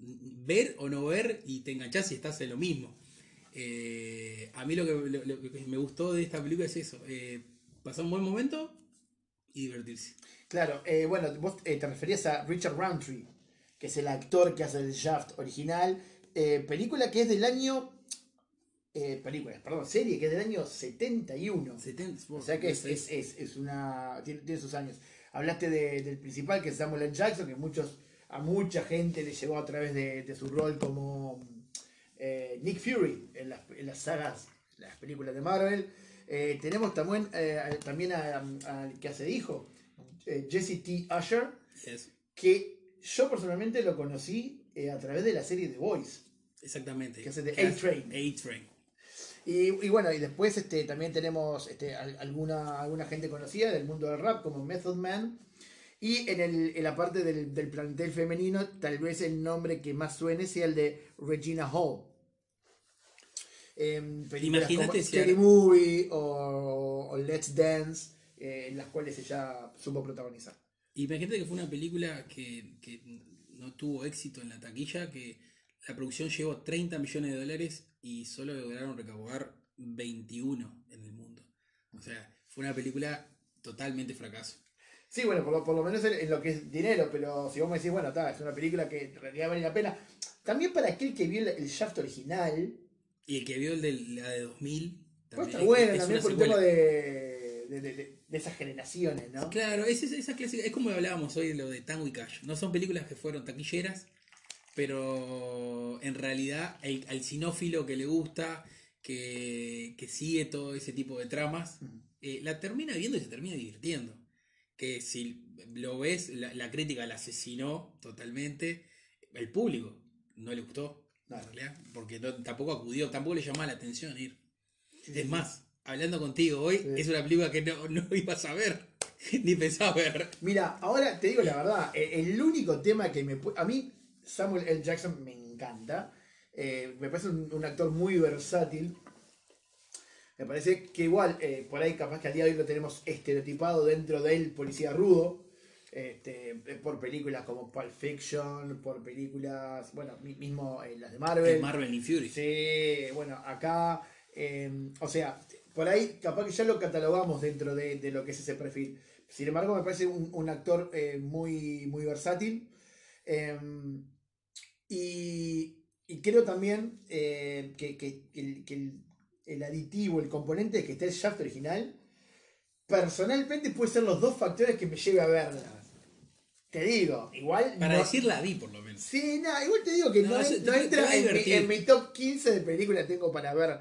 ver o no ver y te enganchás y estás en lo mismo. Eh, a mí lo que, me gustó de esta película es eso, eh, pasar un buen momento y divertirse. Claro, eh, bueno, vos te referías a Richard Roundtree, que es el actor que hace el Shaft original. película que es del año. Eh, película, perdón, serie que es del año 71. 70, O sea que es, es, es, es una. Tiene, tiene sus años. Hablaste de- del principal, que es Samuel L. Jackson, que muchos, a mucha gente le llegó a través de, de su rol como eh, Nick Fury en las, en las sagas, las películas de Marvel. Eh, tenemos también, también al que hace hijo, Jesse T. Usher, Yes, que yo personalmente lo conocí a través de la serie The Voice. exactamente. Que hace de A-Train. A-Train. Y, y bueno, y después este, también tenemos este, al- alguna, alguna gente conocida del mundo del rap, como Method Man. Y en, el, en la parte del, del plantel femenino, tal vez el nombre que más suene sea el de Regina Hall. En películas Imagínate como Scary Movie o, o Let's Dance, eh, en las cuales ella supo protagonizar. Imagínate que fue una película que, que no tuvo éxito en la taquilla, que la producción llegó a 30 millones de dólares y solo lograron recaudar 21 en el mundo. O sea, fue una película totalmente fracaso. Sí, bueno, por lo, por lo menos en, lo que es dinero, pero si vos me decís, bueno, está, es una película que en realidad vale la pena. También para aquel que vio el, el Shaft original, Y el que vio el de la de 2000 Pues también está es- bueno es también por el tema de, de, de- de- de esas generaciones, ¿no? Claro, es, es- esa clásica, es como hablábamos hoy de lo de Tango y Cash. No son películas que fueron taquilleras, pero en realidad el- al sinófilo que le gusta, que, que sigue todo ese tipo de tramas, eh, la termina viendo y se termina divirtiendo. Que si lo ves, la, la crítica la asesinó totalmente. El público no le gustó, No. en realidad, porque no- tampoco acudió, tampoco le llamaba la atención ir. Sí, Es sí. más, hablando contigo hoy, Sí. es una película que no, no ibas a ver, ni pensaba ver. Mira, ahora te digo la verdad, eh, el único tema que me... A mí Samuel L. Jackson me encanta, eh, me parece un, un actor muy versátil. Me parece que igual, eh, por ahí capaz que al día de hoy lo tenemos estereotipado dentro del policía rudo, este, eh, por películas como Pulp Fiction, por películas, bueno, mi- mismo eh, las de Marvel. El Marvel y Fury. Sí, bueno, acá, eh, o sea, por ahí capaz que ya lo catalogamos dentro de, de lo que es ese perfil. Sin embargo, me parece un, un actor muy, muy versátil. eh, y, y creo también eh, que, que el, que el- el aditivo, el componente de que esté el shaft original, personalmente puede ser los dos factores que me lleve a verla. Te digo, igual. Para no- decir la vi, por lo menos. Sí, no, igual te digo que no, No, entra en mi, en mi top 15 de películas tengo para ver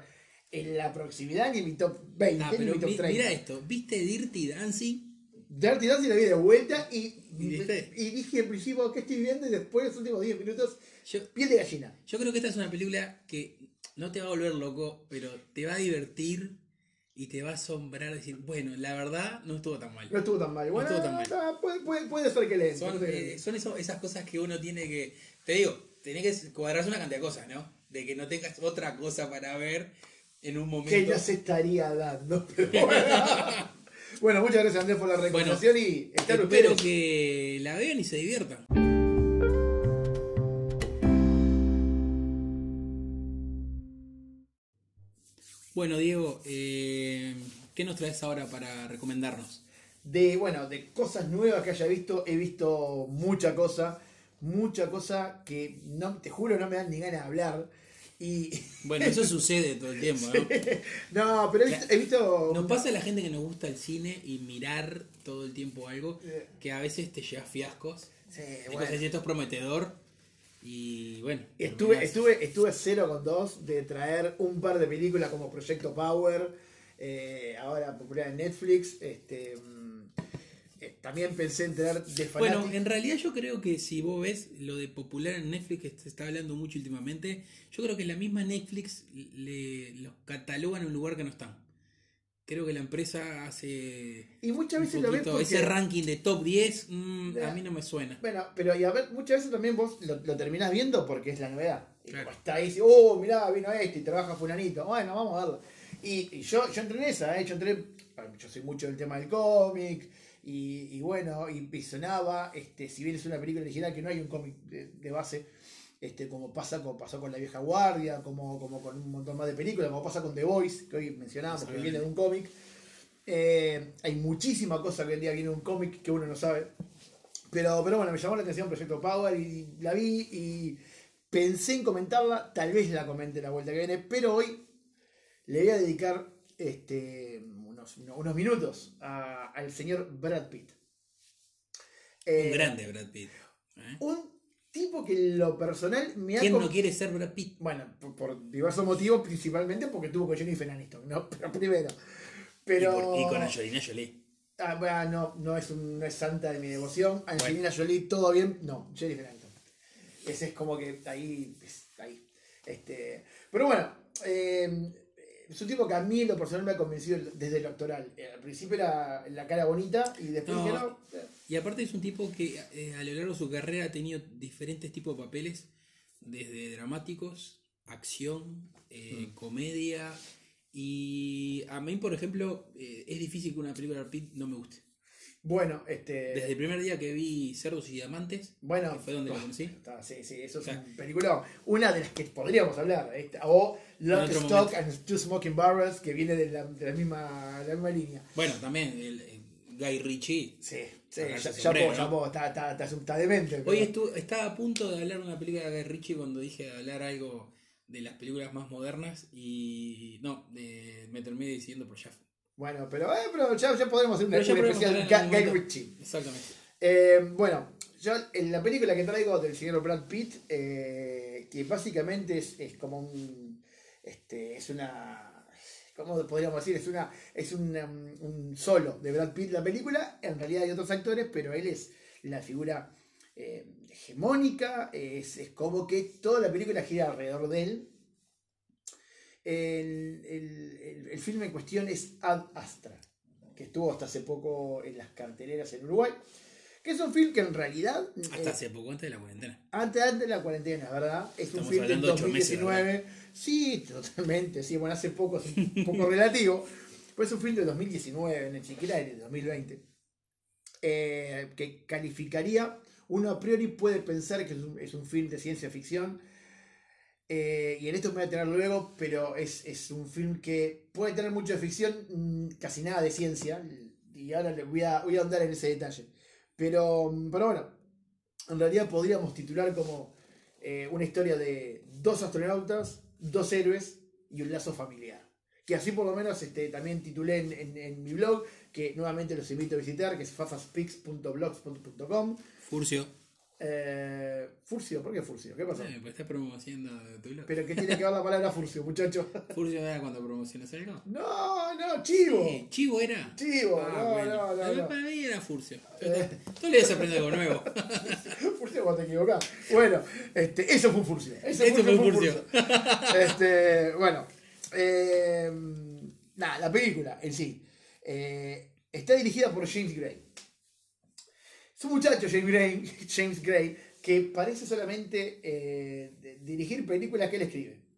en la proximidad ni en mi top 20 Ah, ni en pero mi top mi- 30. mira esto, ¿viste Dirty Dancing? Dirty Dancing la vi de vuelta y, ¿Y viste? y dije al principio qué estoy viendo y después los últimos 10 minutos Yo, piel de gallina. yo creo que esta es una película que no te va a volver loco, pero te va a divertir y te va a asombrar decir, bueno, la verdad no estuvo tan mal. No estuvo tan mal. No Bueno, estuvo tan mal. está- puede, puede- puede ser que le Son, que eh, son eso- esas cosas que uno tiene que. Te digo, tiene que cuadrarse una cantidad de cosas, ¿no? De que no tengas otra cosa para ver en un que momento. no se estaría dando. pero bueno. Bueno, muchas gracias Andrés por la recomendación y están Espero ustedes. que la vean y se diviertan. Bueno, Diego, eh, ¿qué nos traes ahora para recomendarnos? de bueno de cosas nuevas que haya visto he visto mucha cosa mucha cosa que no, te juro no me dan ni ganas de hablar. Y Bueno, eso sucede todo el tiempo, ¿no? no, pero he visto, he visto- Nos pasa a la gente que nos gusta el cine y mirar todo el tiempo algo que a veces te lleva fiascos. Sí, bueno. así, esto es prometedor y bueno. Estuve, estuve, estuve cero con dos de traer un par de películas como Proyecto Power, eh, ahora popular en Netflix. Este, eh, también pensé en The Fanatic. Bueno, en realidad yo creo que si vos ves lo de popular en Netflix que se está hablando mucho últimamente, yo creo que la misma Netflix le, los cataloga en un lugar que no están. Creo que la empresa hace y muchas veces lo ves porque... ese ranking de top 10, mm, Ya. a mí no me suena. Bueno, pero y a ver, muchas veces también vos lo, lo terminás viendo porque es la novedad. Y Claro. como está ahí, dice, oh, mirá, vino este y trabaja fulanito. Bueno, vamos a verlo. Y, y yo, yo entré en esa, ¿eh? yo entré, yo soy mucho del tema del cómic, y, y bueno, y, sonaba, este, si bien es una película original que no hay un cómic de, de base, este, como pasa como pasó con La Vieja Guardia, como, como con un montón más de películas, como pasa con The Voice, que hoy mencionábamos, que viene de un cómic. Eh, hay muchísima cosa que hoy en día viene de un cómic que uno no sabe. Pero, pero bueno, me llamó la atención Proyecto Power y la vi y pensé en comentarla, tal vez la comente la vuelta que viene, pero hoy le voy a dedicar este, unos, unos minutos a- al señor Brad Pitt. Eh, Un grande Brad Pitt. ¿eh? Un tipo que en lo personal me ha... ¿Quién no quiere ser Brad Pitt? Bueno, por, por diversos motivos, principalmente porque tuvo con Jennifer Aniston, ¿no? Pero primero. Pero... Y, por- y con Angelina Jolie. Ah, bueno, no, no es, un- no es santa de mi devoción. Angelina Jolie, todo bien. No, Jennifer Aniston. Ese es como que ahí. ahí. Este, pero bueno, eh, es un tipo que a mí en lo personal me ha convencido desde lo actoral. Eh, al principio era la cara bonita y después No. dije, no. eh, Y aparte es un tipo que eh, a lo largo de su carrera ha tenido diferentes tipos de papeles, desde dramáticos, acción, eh, comedia. Y a mí, por ejemplo, eh, es difícil que una película de Brad Pitt no me guste. Bueno, este. Desde el primer día que vi Cerdos y Diamantes, Bueno, que fue donde lo conocí. está, sí, sí, eso es un película. Una de las que podríamos hablar. este, o Lock, Stock momento. and Two Smoking Barrels, que viene de la, de la misma, la misma línea. Bueno, también el, el Guy Ritchie. Sí, sí, ya, sombrero, ya ¿no? está, está, está, está demente. Hoy pero- estu- estaba a punto de hablar una película de Guy Ritchie cuando dije hablar algo de las películas más modernas y no, de- me terminé diciendo por Shaft. Bueno, pero, eh, pero ya, ya podremos hacer una, podemos especial Guy. Ritchie. Exactamente. Eh, bueno, yo en la película que traigo del señor Brad Pitt, eh, que básicamente es, es como un. Este, es una. ¿Cómo podríamos decir? Es una es un, um, un solo de Brad Pitt la película. En realidad hay otros actores, pero él es la figura eh, hegemónica. Es, es como que toda la película gira alrededor de él. El, el, el- filme en cuestión es Ad Astra, que estuvo hasta hace poco en las carteleras en Uruguay. Que es un film que en realidad. Hasta eh, hace poco antes de la cuarentena. antes, antes de la cuarentena, ¿verdad? Es Estamos un film del hablando de ocho meses, 2019. sí, totalmente. Sí, bueno, hace poco es un poco relativo. Pero es un film del 2019, ni siquiera del 2020. eh, que calificaría. Uno a priori puede pensar que es un, es un film de ciencia ficción. Eh, y en esto me voy a tener luego, pero es, es un film que puede tener mucho de ficción, mm, casi nada de ciencia. Y ahora le voy a, voy a ahondar en ese detalle. Pero, pero bueno, en realidad podríamos titular como eh, una historia de dos astronautas, dos héroes y un lazo familiar. Que así por lo menos este, también titulé en, en- en mi blog, que nuevamente los invito a visitar, que es fafaspix.blogspot.com. Furcio. Eh, Furcio, ¿por qué Furcio? ¿Qué pasó? Eh, pues estás promocionando tu blog. Pero que tiene que ver la palabra Furcio, muchacho. ¿Furcio era cuando promocionas algo? No, no, chivo. Sí, Chivo era. Chivo, Ah, no, bueno. no, no, no. Para mí era Furcio. Eh. Tú le vas a aprender algo nuevo. Furcio cuando te equivocás. Bueno, este, eso fue un Furcio. Eso Eso fue un un Furcio. Este, bueno, eh, nada, la película en sí está dirigida por James Gray. Es un muchacho, James Gray, James Gray que parece solamente eh, dirigir películas que él escribe.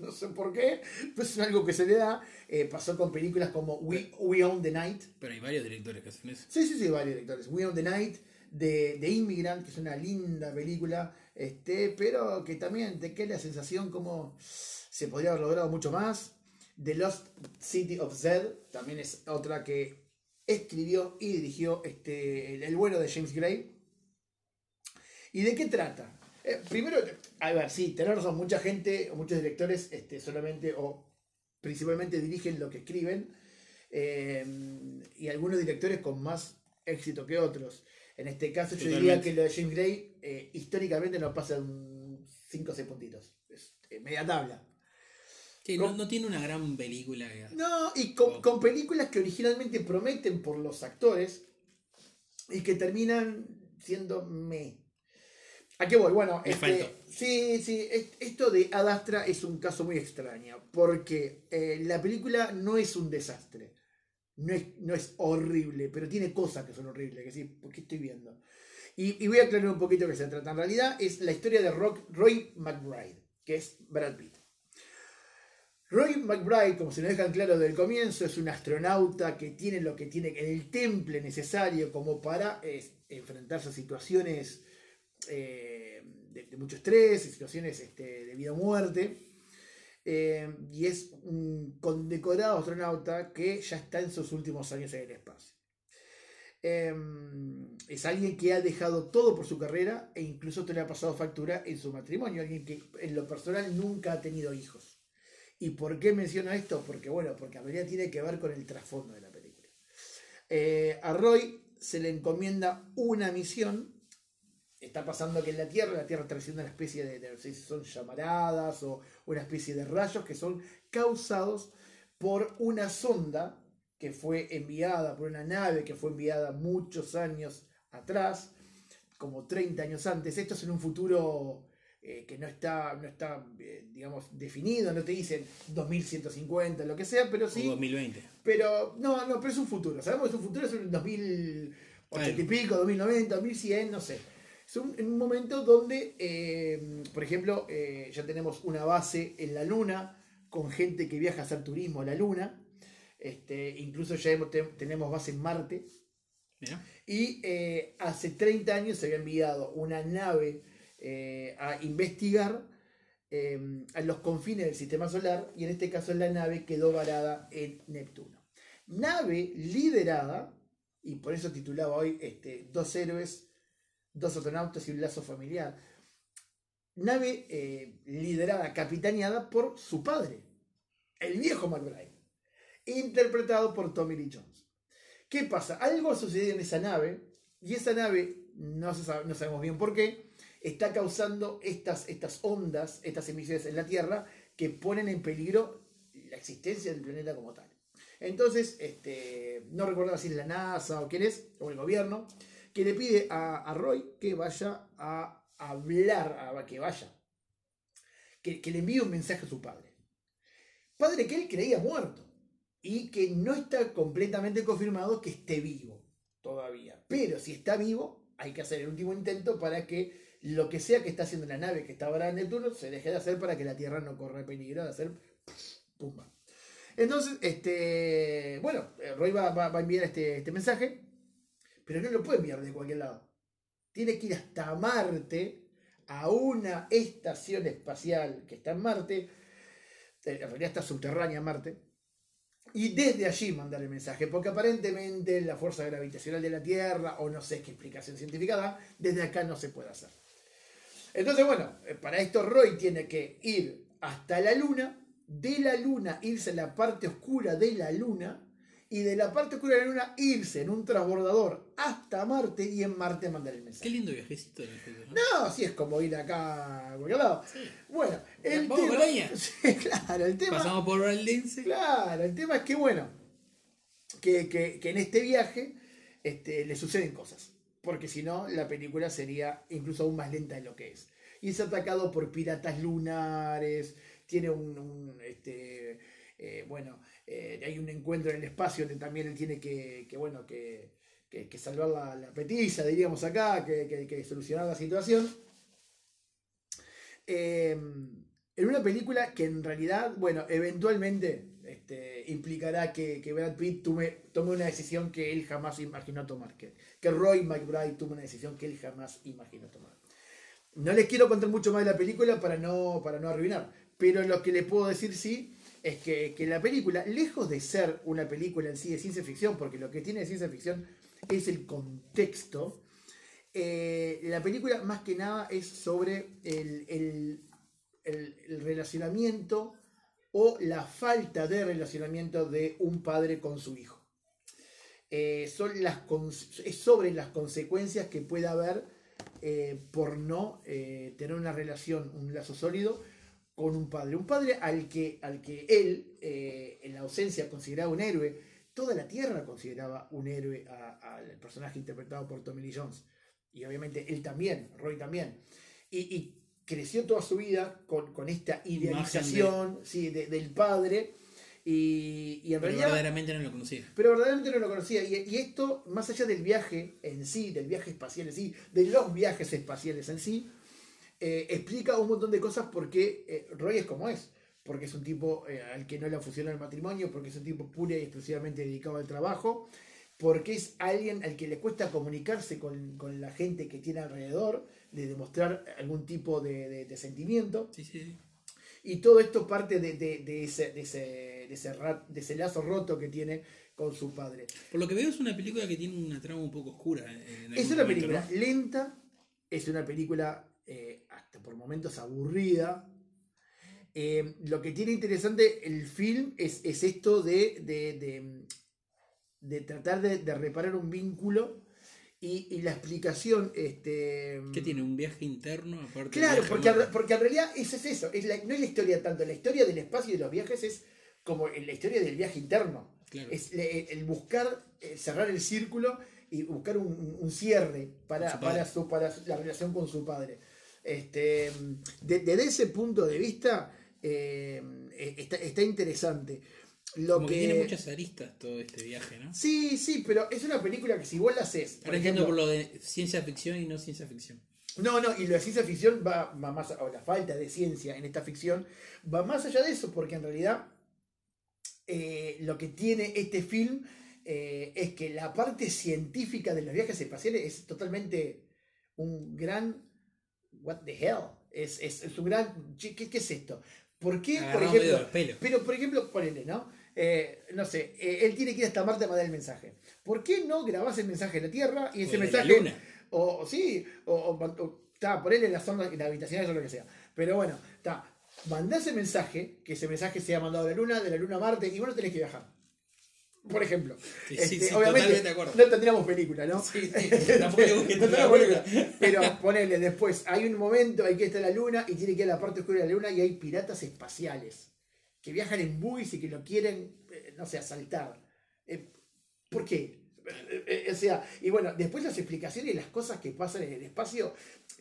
No sé por qué, pero es algo que se le da. Eh, pasó con películas como We, We Own the Night, Pero hay varios directores que hacen eso. Sí, sí, sí, varios directores. We on the Night, de, de Immigrant, que es una linda película, este, pero que también te queda la sensación como se podría haber logrado mucho más. The Lost City of Zed, también es otra que escribió y dirigió este, el, el bueno de James Gray. ¿Y de qué trata? Eh, primero, a ver, sí, tenés razón, mucha gente, o muchos directores este, solamente o principalmente dirigen lo que escriben, eh, y algunos directores con más éxito que otros. En este caso, yo diría que lo de James Gray eh, históricamente nos pasa un 5 o 6 puntitos. Es media tabla. Sí, no, no tiene una gran película. que- No, y con, Oh. con películas que originalmente prometen por los actores y que terminan siendo me. ¿A qué voy? Bueno, Me este, sí, sí, es- esto de Ad Astra es un caso muy extraño, porque eh, la película no es un desastre, no es, no es horrible, pero tiene cosas que son horribles, que sí, ¿por qué estoy viendo? Y, y voy a aclarar un poquito qué se trata. En realidad es la historia de Rock- Roy McBride, que es Brad Pitt. Roy McBride, como se nos dejan claro desde el comienzo, es un astronauta que tiene lo que tiene, el temple necesario como para eh, enfrentarse a situaciones eh, de, de mucho estrés, situaciones este, de vida o muerte. Eh, y es un condecorado astronauta que ya está en sus últimos años en el espacio. Eh, es alguien que ha dejado todo por su carrera e incluso te le ha pasado factura en su matrimonio. Alguien que en lo personal nunca ha tenido hijos. ¿Y por qué menciono esto? Porque, bueno, porque realidad tiene que ver con el trasfondo de la película. Eh, a Roy se le encomienda una misión. Está pasando que en la Tierra, la Tierra está recibiendo una especie de, de- son llamaradas o una especie de rayos que son causados por una sonda que fue enviada, por una nave que fue enviada muchos años atrás, como 30 años antes. Esto es en un futuro eh, que no está, no está eh, digamos, definido, no te dicen 2150, lo que sea, pero o sí. 2020. Pero no, no, pero es un futuro. Sabemos que es un futuro, es un 2080 y pico, 2090, 2100, no sé. Es un, en un momento donde, eh, por ejemplo, ya tenemos una base en la Luna con gente que viaja a hacer turismo a la Luna. Este, incluso ya hemos- te- tenemos base en Marte. Y hace 30 años se había enviado una nave eh, a investigar eh, a los confines del sistema solar y en este caso la nave quedó varada en Neptuno. Nave liderada, y por eso titulaba hoy este, Dos héroes, dos astronautas y un lazo familiar. Nave eh, liderada, capitaneada por su padre, el viejo McBride, interpretado por Tommy Lee Jones. ¿Qué pasa? Algo ha sucedido en esa nave y esa nave, no, se sabe- no sabemos bien por qué, está causando estas, estas ondas, estas emisiones en la Tierra que ponen en peligro la existencia del planeta como tal. Entonces, este, no recuerdo si es la NASA o quién es, o el gobierno, que le pide a, a Roy que vaya a hablar, a, que vaya, que, que le envíe un mensaje a su padre. Padre que él creía muerto y que no está completamente confirmado que esté vivo todavía. Pero si está vivo, hay que hacer el último intento para que lo que sea que está haciendo la nave que está ahora en Neptuno se deje de hacer para que la Tierra no corra peligro de hacer pumba. Entonces, este, bueno, eh, Roy va, a enviar este, este mensaje, pero no lo puede enviar de cualquier lado. Tiene que ir hasta Marte, a una estación espacial que está en Marte, eh, en realidad está subterránea Marte, y desde allí mandar el mensaje, porque aparentemente la fuerza gravitacional de la Tierra, o no sé qué explicación científica da, desde acá no se puede hacer. Entonces, bueno, eh, para esto Roy tiene que ir hasta la Luna, de la Luna irse a la parte oscura de la Luna, y de la parte oscura de la Luna irse en un transbordador hasta Marte y en Marte mandar el Qué mensaje. lindo viajecito. en este, ¿no? No, así es como ir acá a cualquier lado. Bueno, el tema, Colonia. Sí, claro, el tema, Pasamos por Valdense. Claro, el tema es que, bueno, que, que- que en este viaje este, le suceden cosas. Porque si no, la película sería incluso aún más lenta de lo que es. Y es atacado por piratas lunares, tiene un, este, eh, bueno, eh, hay un encuentro en el espacio donde también él tiene que, que, bueno, que, que- salvar la, la diríamos acá, que solucionar la situación. Eh, en una película que en realidad, bueno, eventualmente este, implicará que, que Brad Pitt tome, tome una decisión que él jamás imaginó tomar, que, que Roy McBride tome una decisión que él jamás imaginó tomar. No les quiero contar mucho más de la película para no, para no arruinar, pero lo que les puedo decir sí es que, que la película, lejos de ser una película en sí de ciencia ficción, porque lo que tiene de ciencia ficción es el contexto, eh, la película más que nada es sobre el- el- el relacionamiento o la falta de relacionamiento de un padre con su hijo. Eh, son las es sobre las consecuencias que puede haber eh, por no eh, tener una relación, un lazo sólido con un padre. Un padre al que, al que él, en la ausencia, consideraba un héroe. Toda la tierra consideraba un héroe al personaje interpretado por Tommy Lee Jones. Y obviamente él también, Roy también. Creció toda su vida con, con esta idealización sí, de- del padre. Y, y en Pero realidad verdaderamente no lo conocía. pero verdaderamente no lo conocía. Y, y esto, más allá del viaje en sí, del viaje espacial en sí, de los viajes espaciales en sí, eh, explica un montón de cosas porque eh, Roy es como es. Porque es un tipo eh, al que no le funcionó el matrimonio, porque es un tipo pura y exclusivamente dedicado al trabajo, porque es alguien al que le cuesta comunicarse con, con la gente que tiene alrededor, de demostrar algún tipo de, de- de sentimiento. Sí, sí, sí. Y todo esto parte de, de- ese, de, ese, de, ese ra- de ese lazo roto que tiene con su padre. Por lo que veo es una película que tiene una trama un poco oscura. en Es una momento, película ¿no? lenta, es una película eh, hasta por momentos aburrida. Eh, lo que tiene interesante el film es, es esto de, de, de- de tratar de, de reparar un vínculo y, y la explicación. Este, ¿Qué tiene? ¿Un viaje interno aparte Claro, porque, a porque en realidad eso es eso. Es la- no es la historia tanto, la historia del espacio y de los viajes es como la historia del viaje interno. Claro. Es le- el buscar eh, cerrar el círculo y buscar un, un- cierre para, su para, su, para la relación con su padre. Este, de- desde ese punto de vista eh, eh, está, está interesante. Lo Como que... que, tiene muchas aristas todo este viaje, ¿no? Sí, sí, pero es una película que si vos la haces. por Ahora entiendo ejemplo, por lo de ciencia ficción y no ciencia ficción. No, no, y la ciencia ficción va, va más, o la falta de ciencia en esta ficción va más allá de eso, porque en realidad eh, lo que tiene este film eh, es que la parte científica de los viajes espaciales es totalmente un gran. What the hell? Es, es, es un gran. ¿Qué, qué es esto? ¿Por qué, por Agarrado ejemplo, pero, por ejemplo, ponele, ¿no? Eh, no sé, eh, él tiene que ir hasta Marte a mandar el mensaje. ¿Por qué no grabás el mensaje en la Tierra y ese O de la mensaje. luna. O, o sí, o, está, ponele en la zona, en la habitación, o lo que sea. Pero bueno, está. Mandá ese mensaje, que ese mensaje sea mandado a la Luna, de la Luna a Marte, y vos no tenés que viajar. Por ejemplo. Sí, Este, sí, obviamente, de no tendríamos película, ¿no? Sí, sí, tampoco No película. Pero ponele, después, hay un momento, hay que estar en la Luna, y tiene que ir a la parte oscura de la Luna, y hay piratas espaciales que viajan en buis y que lo quieren, eh, no sé, asaltar. Eh, ¿Por qué? Eh, o sea, y bueno, después las explicaciones y las cosas que pasan en el espacio,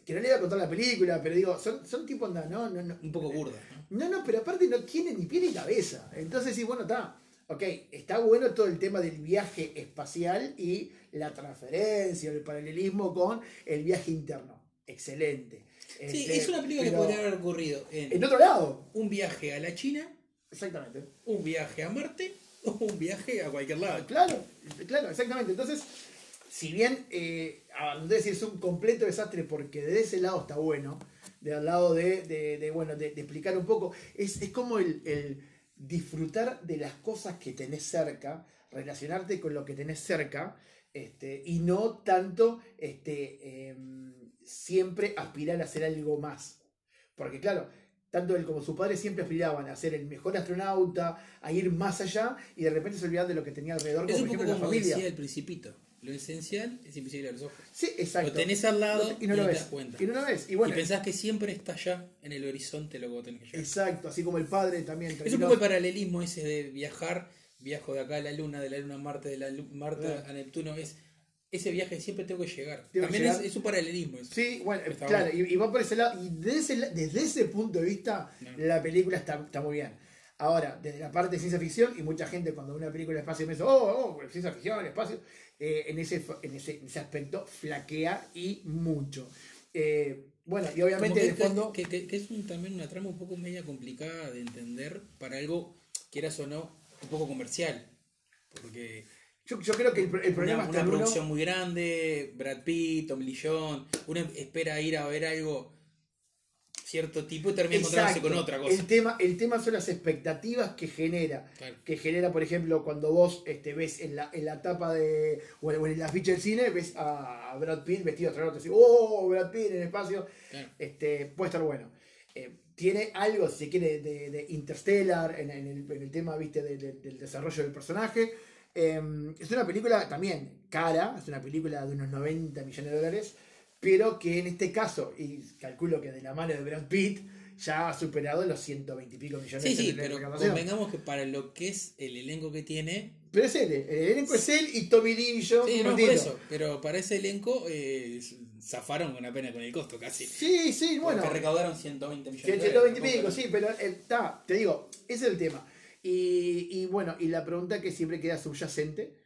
que no le voy a contar la película, pero digo, son, son tipo onda, no, no, no. Un poco burda, ¿no? No, no, pero aparte no tiene ni pie ni cabeza. Entonces sí, bueno, está. Ok, está bueno todo el tema del viaje espacial y la transferencia, el paralelismo con el viaje interno. Excelente. Sí, Este, es una película que podría haber ocurrido en En otro lado. un viaje a la China, Exactamente. un viaje a Marte o un viaje a cualquier lado. Claro, claro, exactamente. Entonces, si bien, eh, decir es un completo desastre porque de ese lado está bueno, del lado de, de- de, bueno, de, de explicar un poco, es, es como el, el disfrutar de las cosas que tenés cerca, relacionarte con lo que tenés cerca, este, y no tanto este, em, siempre aspirar a hacer algo más. Porque claro, tanto él como su padre siempre aspiraban a ser el mejor astronauta, a ir más allá, y de repente se olvidaban de lo que tenía alrededor, Es como un poco ejemplo la familia. decía el principito. Lo esencial es invisible a los ojos. Sí, exacto. Lo tenés al lado y no lo te ves. das cuenta. Y no lo ves. Y Y, bueno, pensás que siempre está allá en el horizonte lo que vos tenés que llegar. exacto, así como el padre también. Es un poco el paralelismo ese de viajar, viajo de acá a la Luna, de la Luna a Marte, de la Marte a Neptuno, es ese viaje siempre tengo que llegar. Tengo que También llegar. Es, es un paralelismo eso. Sí, bueno, Está claro, bueno. y, y va por ese lado. Y desde ese, desde ese punto de vista, No. la película está, está muy bien. Ahora, desde la parte de ciencia ficción, y mucha gente cuando ve una película de espacio me dice, oh, oh, ciencia ficción, espacio, eh, en, ese, en, ese, en ese aspecto flaquea y mucho. Eh, bueno, y obviamente que, fondo... que- que- que es un- también una trama un poco media complicada de entender para algo, quieras o no, un poco comercial. Porque Yo, yo creo que el, el problema una, está una en uno- producción muy grande, Brad Pitt, Tom Jones, uno espera ir a ver algo cierto tipo y termina encontrándose con otra cosa. El tema, el tema son las expectativas que genera. Que genera, por ejemplo, cuando vos este, ves en la, en la tapa de. o en la ficha del cine, ves a Brad Pitt vestido astronauta. Así, ¡oh! Brad Pitt en el espacio. Este, puede estar bueno. Eh, tiene algo, si se quiere, de, Interstellar en, el, tema ¿viste? del desarrollo del personaje. Em, es una película también cara, es una película de unos 90 millones de dólares, pero que en este caso, y calculo que de la mano de Brad Pitt, ya ha superado los 120 y pico millones sí, sí, pero convengamos que para lo que es el elenco que tiene. Pero es él, el elenco es él y Tommy Lee y yo. Sí, no, por eso, pero para ese elenco eh, zafaron con pena con el costo casi. Sí, sí, bueno. Que recaudaron 120 millones. 120 y pico, sí, pero está, te digo, ese es el tema. Y, bueno, y la pregunta que siempre queda subyacente,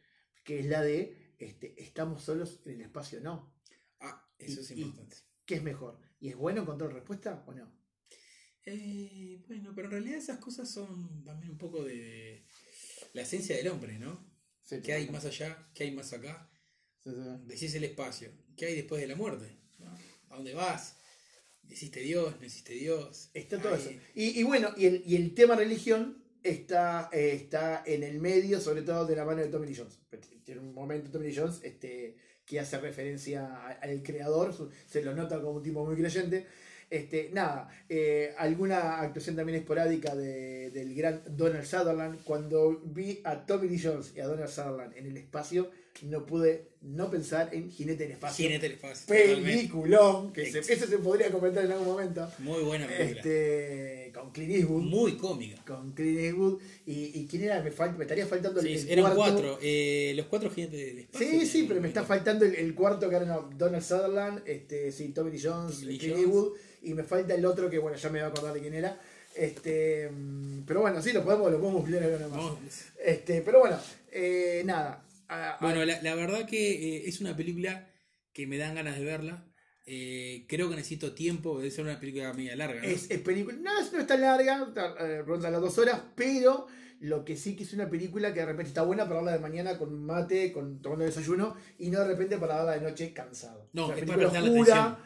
que es la de, este, ¿estamos solos en el espacio o no? Ah, eso es importante. ¿Qué es mejor? ¿Y es bueno encontrar respuesta o no? Eh, bueno, pero en realidad esas cosas son también un poco de la esencia del hombre, ¿no? ¿Qué hay más allá? ¿Qué hay más acá? Decís el espacio. ¿Qué hay después de la muerte? ¿A dónde vas? ¿Existe Dios? ¿No existe Dios? Está todo eso. Y, bueno, y el, y el tema religión está, eh, está en el medio, sobre todo de la mano de Tommy Lee Jones. Tiene un momento Tommy Lee Jones este, que hace referencia al creador, se lo nota como un tipo muy creyente. Este, nada, eh, alguna actuación también esporádica de, del gran Donald Sutherland. Cuando vi a Tommy Lee Jones y a Donald Sutherland en el espacio, no pude no pensar en Jinete del Espacio. Jinete del Espacio. Peliculón, que ese se podría comentar en algún momento. Muy buena película. Este, con Clint Eastwood. Muy cómica. Con Clint Eastwood. ¿Y, y quién era? Me, me estaría faltando el, el eran cuatro. Eh, los cuatro Jinetes del Espacio. Sí, sí, pero me está faltando el, cuarto que era Donald Sutherland, este, sí, Tommy Lee Jones, Clint Eastwood. Y me falta el otro que, bueno, ya me voy a acordar de quién era. Este, mm, pero bueno, sí, lo podemos, lo podemos ahora más. Este, pero bueno, eh, nada, bueno, la, verdad que eh, es una película que me dan ganas de verla. Eh, creo que necesito tiempo, debe ser una película media larga. Es, película, no, no es tan larga, eh, ronda las dos horas, pero lo que sí que es una película que de repente está buena para verla de mañana con mate, con tomando desayuno, y no de repente para verla de noche cansado. No, es para prestar la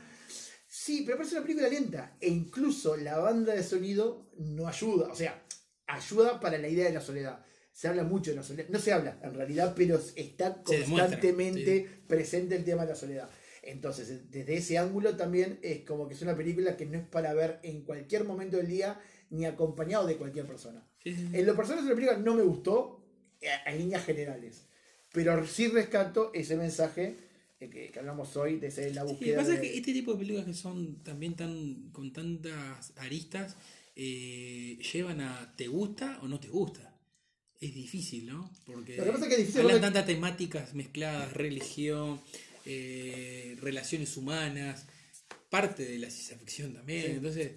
Sí, pero parece una película lenta. E incluso la banda de sonido no ayuda. O sea, ayuda para la idea de la soledad se habla mucho de la soledad. No se habla en realidad, pero está constantemente presente el tema de la soledad. Entonces, desde ese ángulo también es como que es una película que no es para ver en cualquier momento del día ni acompañado de cualquier persona. en lo personal, es una película no me gustó eh, en líneas generales, pero sí rescato ese mensaje eh, que, hablamos hoy de ser la búsqueda. lo que pasa es que este tipo de películas que son también tan con tantas aristas eh, llevan a te gusta o no te gusta es difícil, ¿no? Porque hablan tantas temáticas mezcladas, religión, eh, relaciones humanas, parte de la ciencia ficción también. Entonces.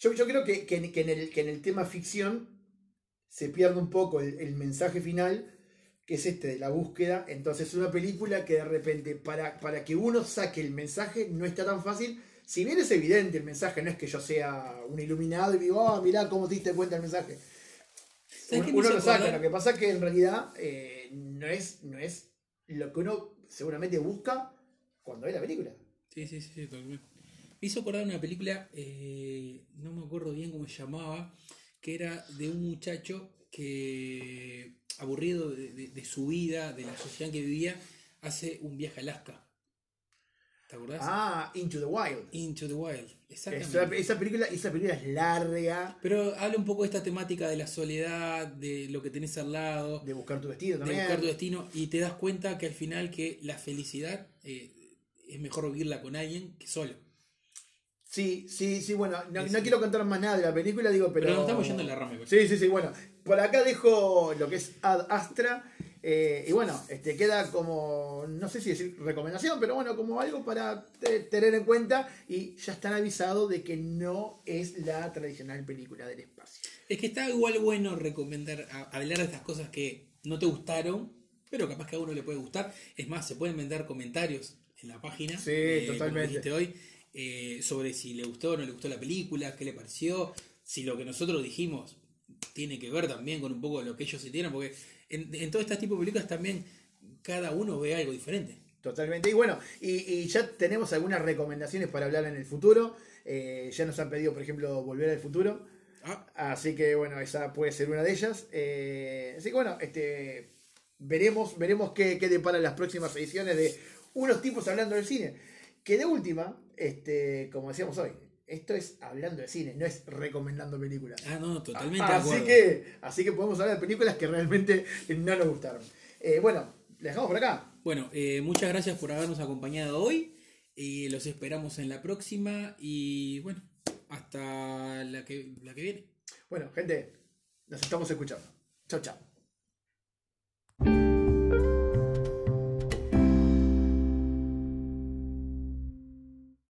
Yo, creo que, en el, que en el tema ficción se pierde un poco el, mensaje final, que es este de la búsqueda. Entonces es una película que de repente, para, para que uno saque el mensaje, no está tan fácil. Si bien es evidente el mensaje, no es que yo sea un iluminado y digo, ah, mirá cómo te diste cuenta el mensaje uno, lo saca, lo que pasa es que en realidad eh, no, es, no es lo que uno seguramente busca cuando ve la película. Sí, sí, sí, totalmente. Me hizo acordar una película, eh, no me acuerdo bien cómo se llamaba, que era de un muchacho que, aburrido de, su vida, de la sociedad en que vivía, hace un viaje a Alaska. ¿Te acordás? Ah, Into the Wild. Into the Wild, exactamente. Esa, película, esa película es larga. Pero habla un poco de esta temática de la soledad, de lo que tenés al lado. De buscar tu destino también. De buscar tu destino. Y te das cuenta que al final que la felicidad eh, es mejor vivirla con alguien que solo. Sí, sí, sí, bueno, no, quiero contar más nada de la película, digo, pero... Pero estamos yendo en la rama. Sí, sí, sí, bueno. Por acá dejo lo que es Ad Astra eh, y bueno, este, queda como, no sé si decir recomendación, pero bueno, como algo para tener en cuenta y ya están avisados de que no es la tradicional película del espacio. Es que está igual bueno recomendar, hablar de estas cosas que no te gustaron, pero capaz que a uno le puede gustar. Es más, se pueden vender comentarios en la página. Sí, eh, totalmente. hoy, eh, sobre si le gustó o no le gustó la película, qué le pareció, si lo que nosotros dijimos tiene que ver también con un poco de lo que ellos sintieron, porque en, en todo este tipo de películas también cada uno ve algo diferente. Totalmente. Y bueno, y, y ya tenemos algunas recomendaciones para hablar en el futuro. Eh, ya nos han pedido, por ejemplo, Volver al Futuro. Ah, Así que bueno, esa puede ser una de ellas. Eh, así que bueno, este veremos, veremos qué, qué depara las próximas ediciones de unos tipos hablando del cine. Que de última, este, como decíamos hoy, esto es hablando de cine, no es recomendando películas. ah, no, totalmente de así que, así que podemos hablar de películas que realmente no nos gustaron. Eh, bueno, les dejamos por acá. Bueno, eh, muchas gracias por habernos acompañado hoy. Y los esperamos en la próxima. Y bueno, hasta la que, la que viene. Bueno, gente, nos estamos escuchando. Chao, chao.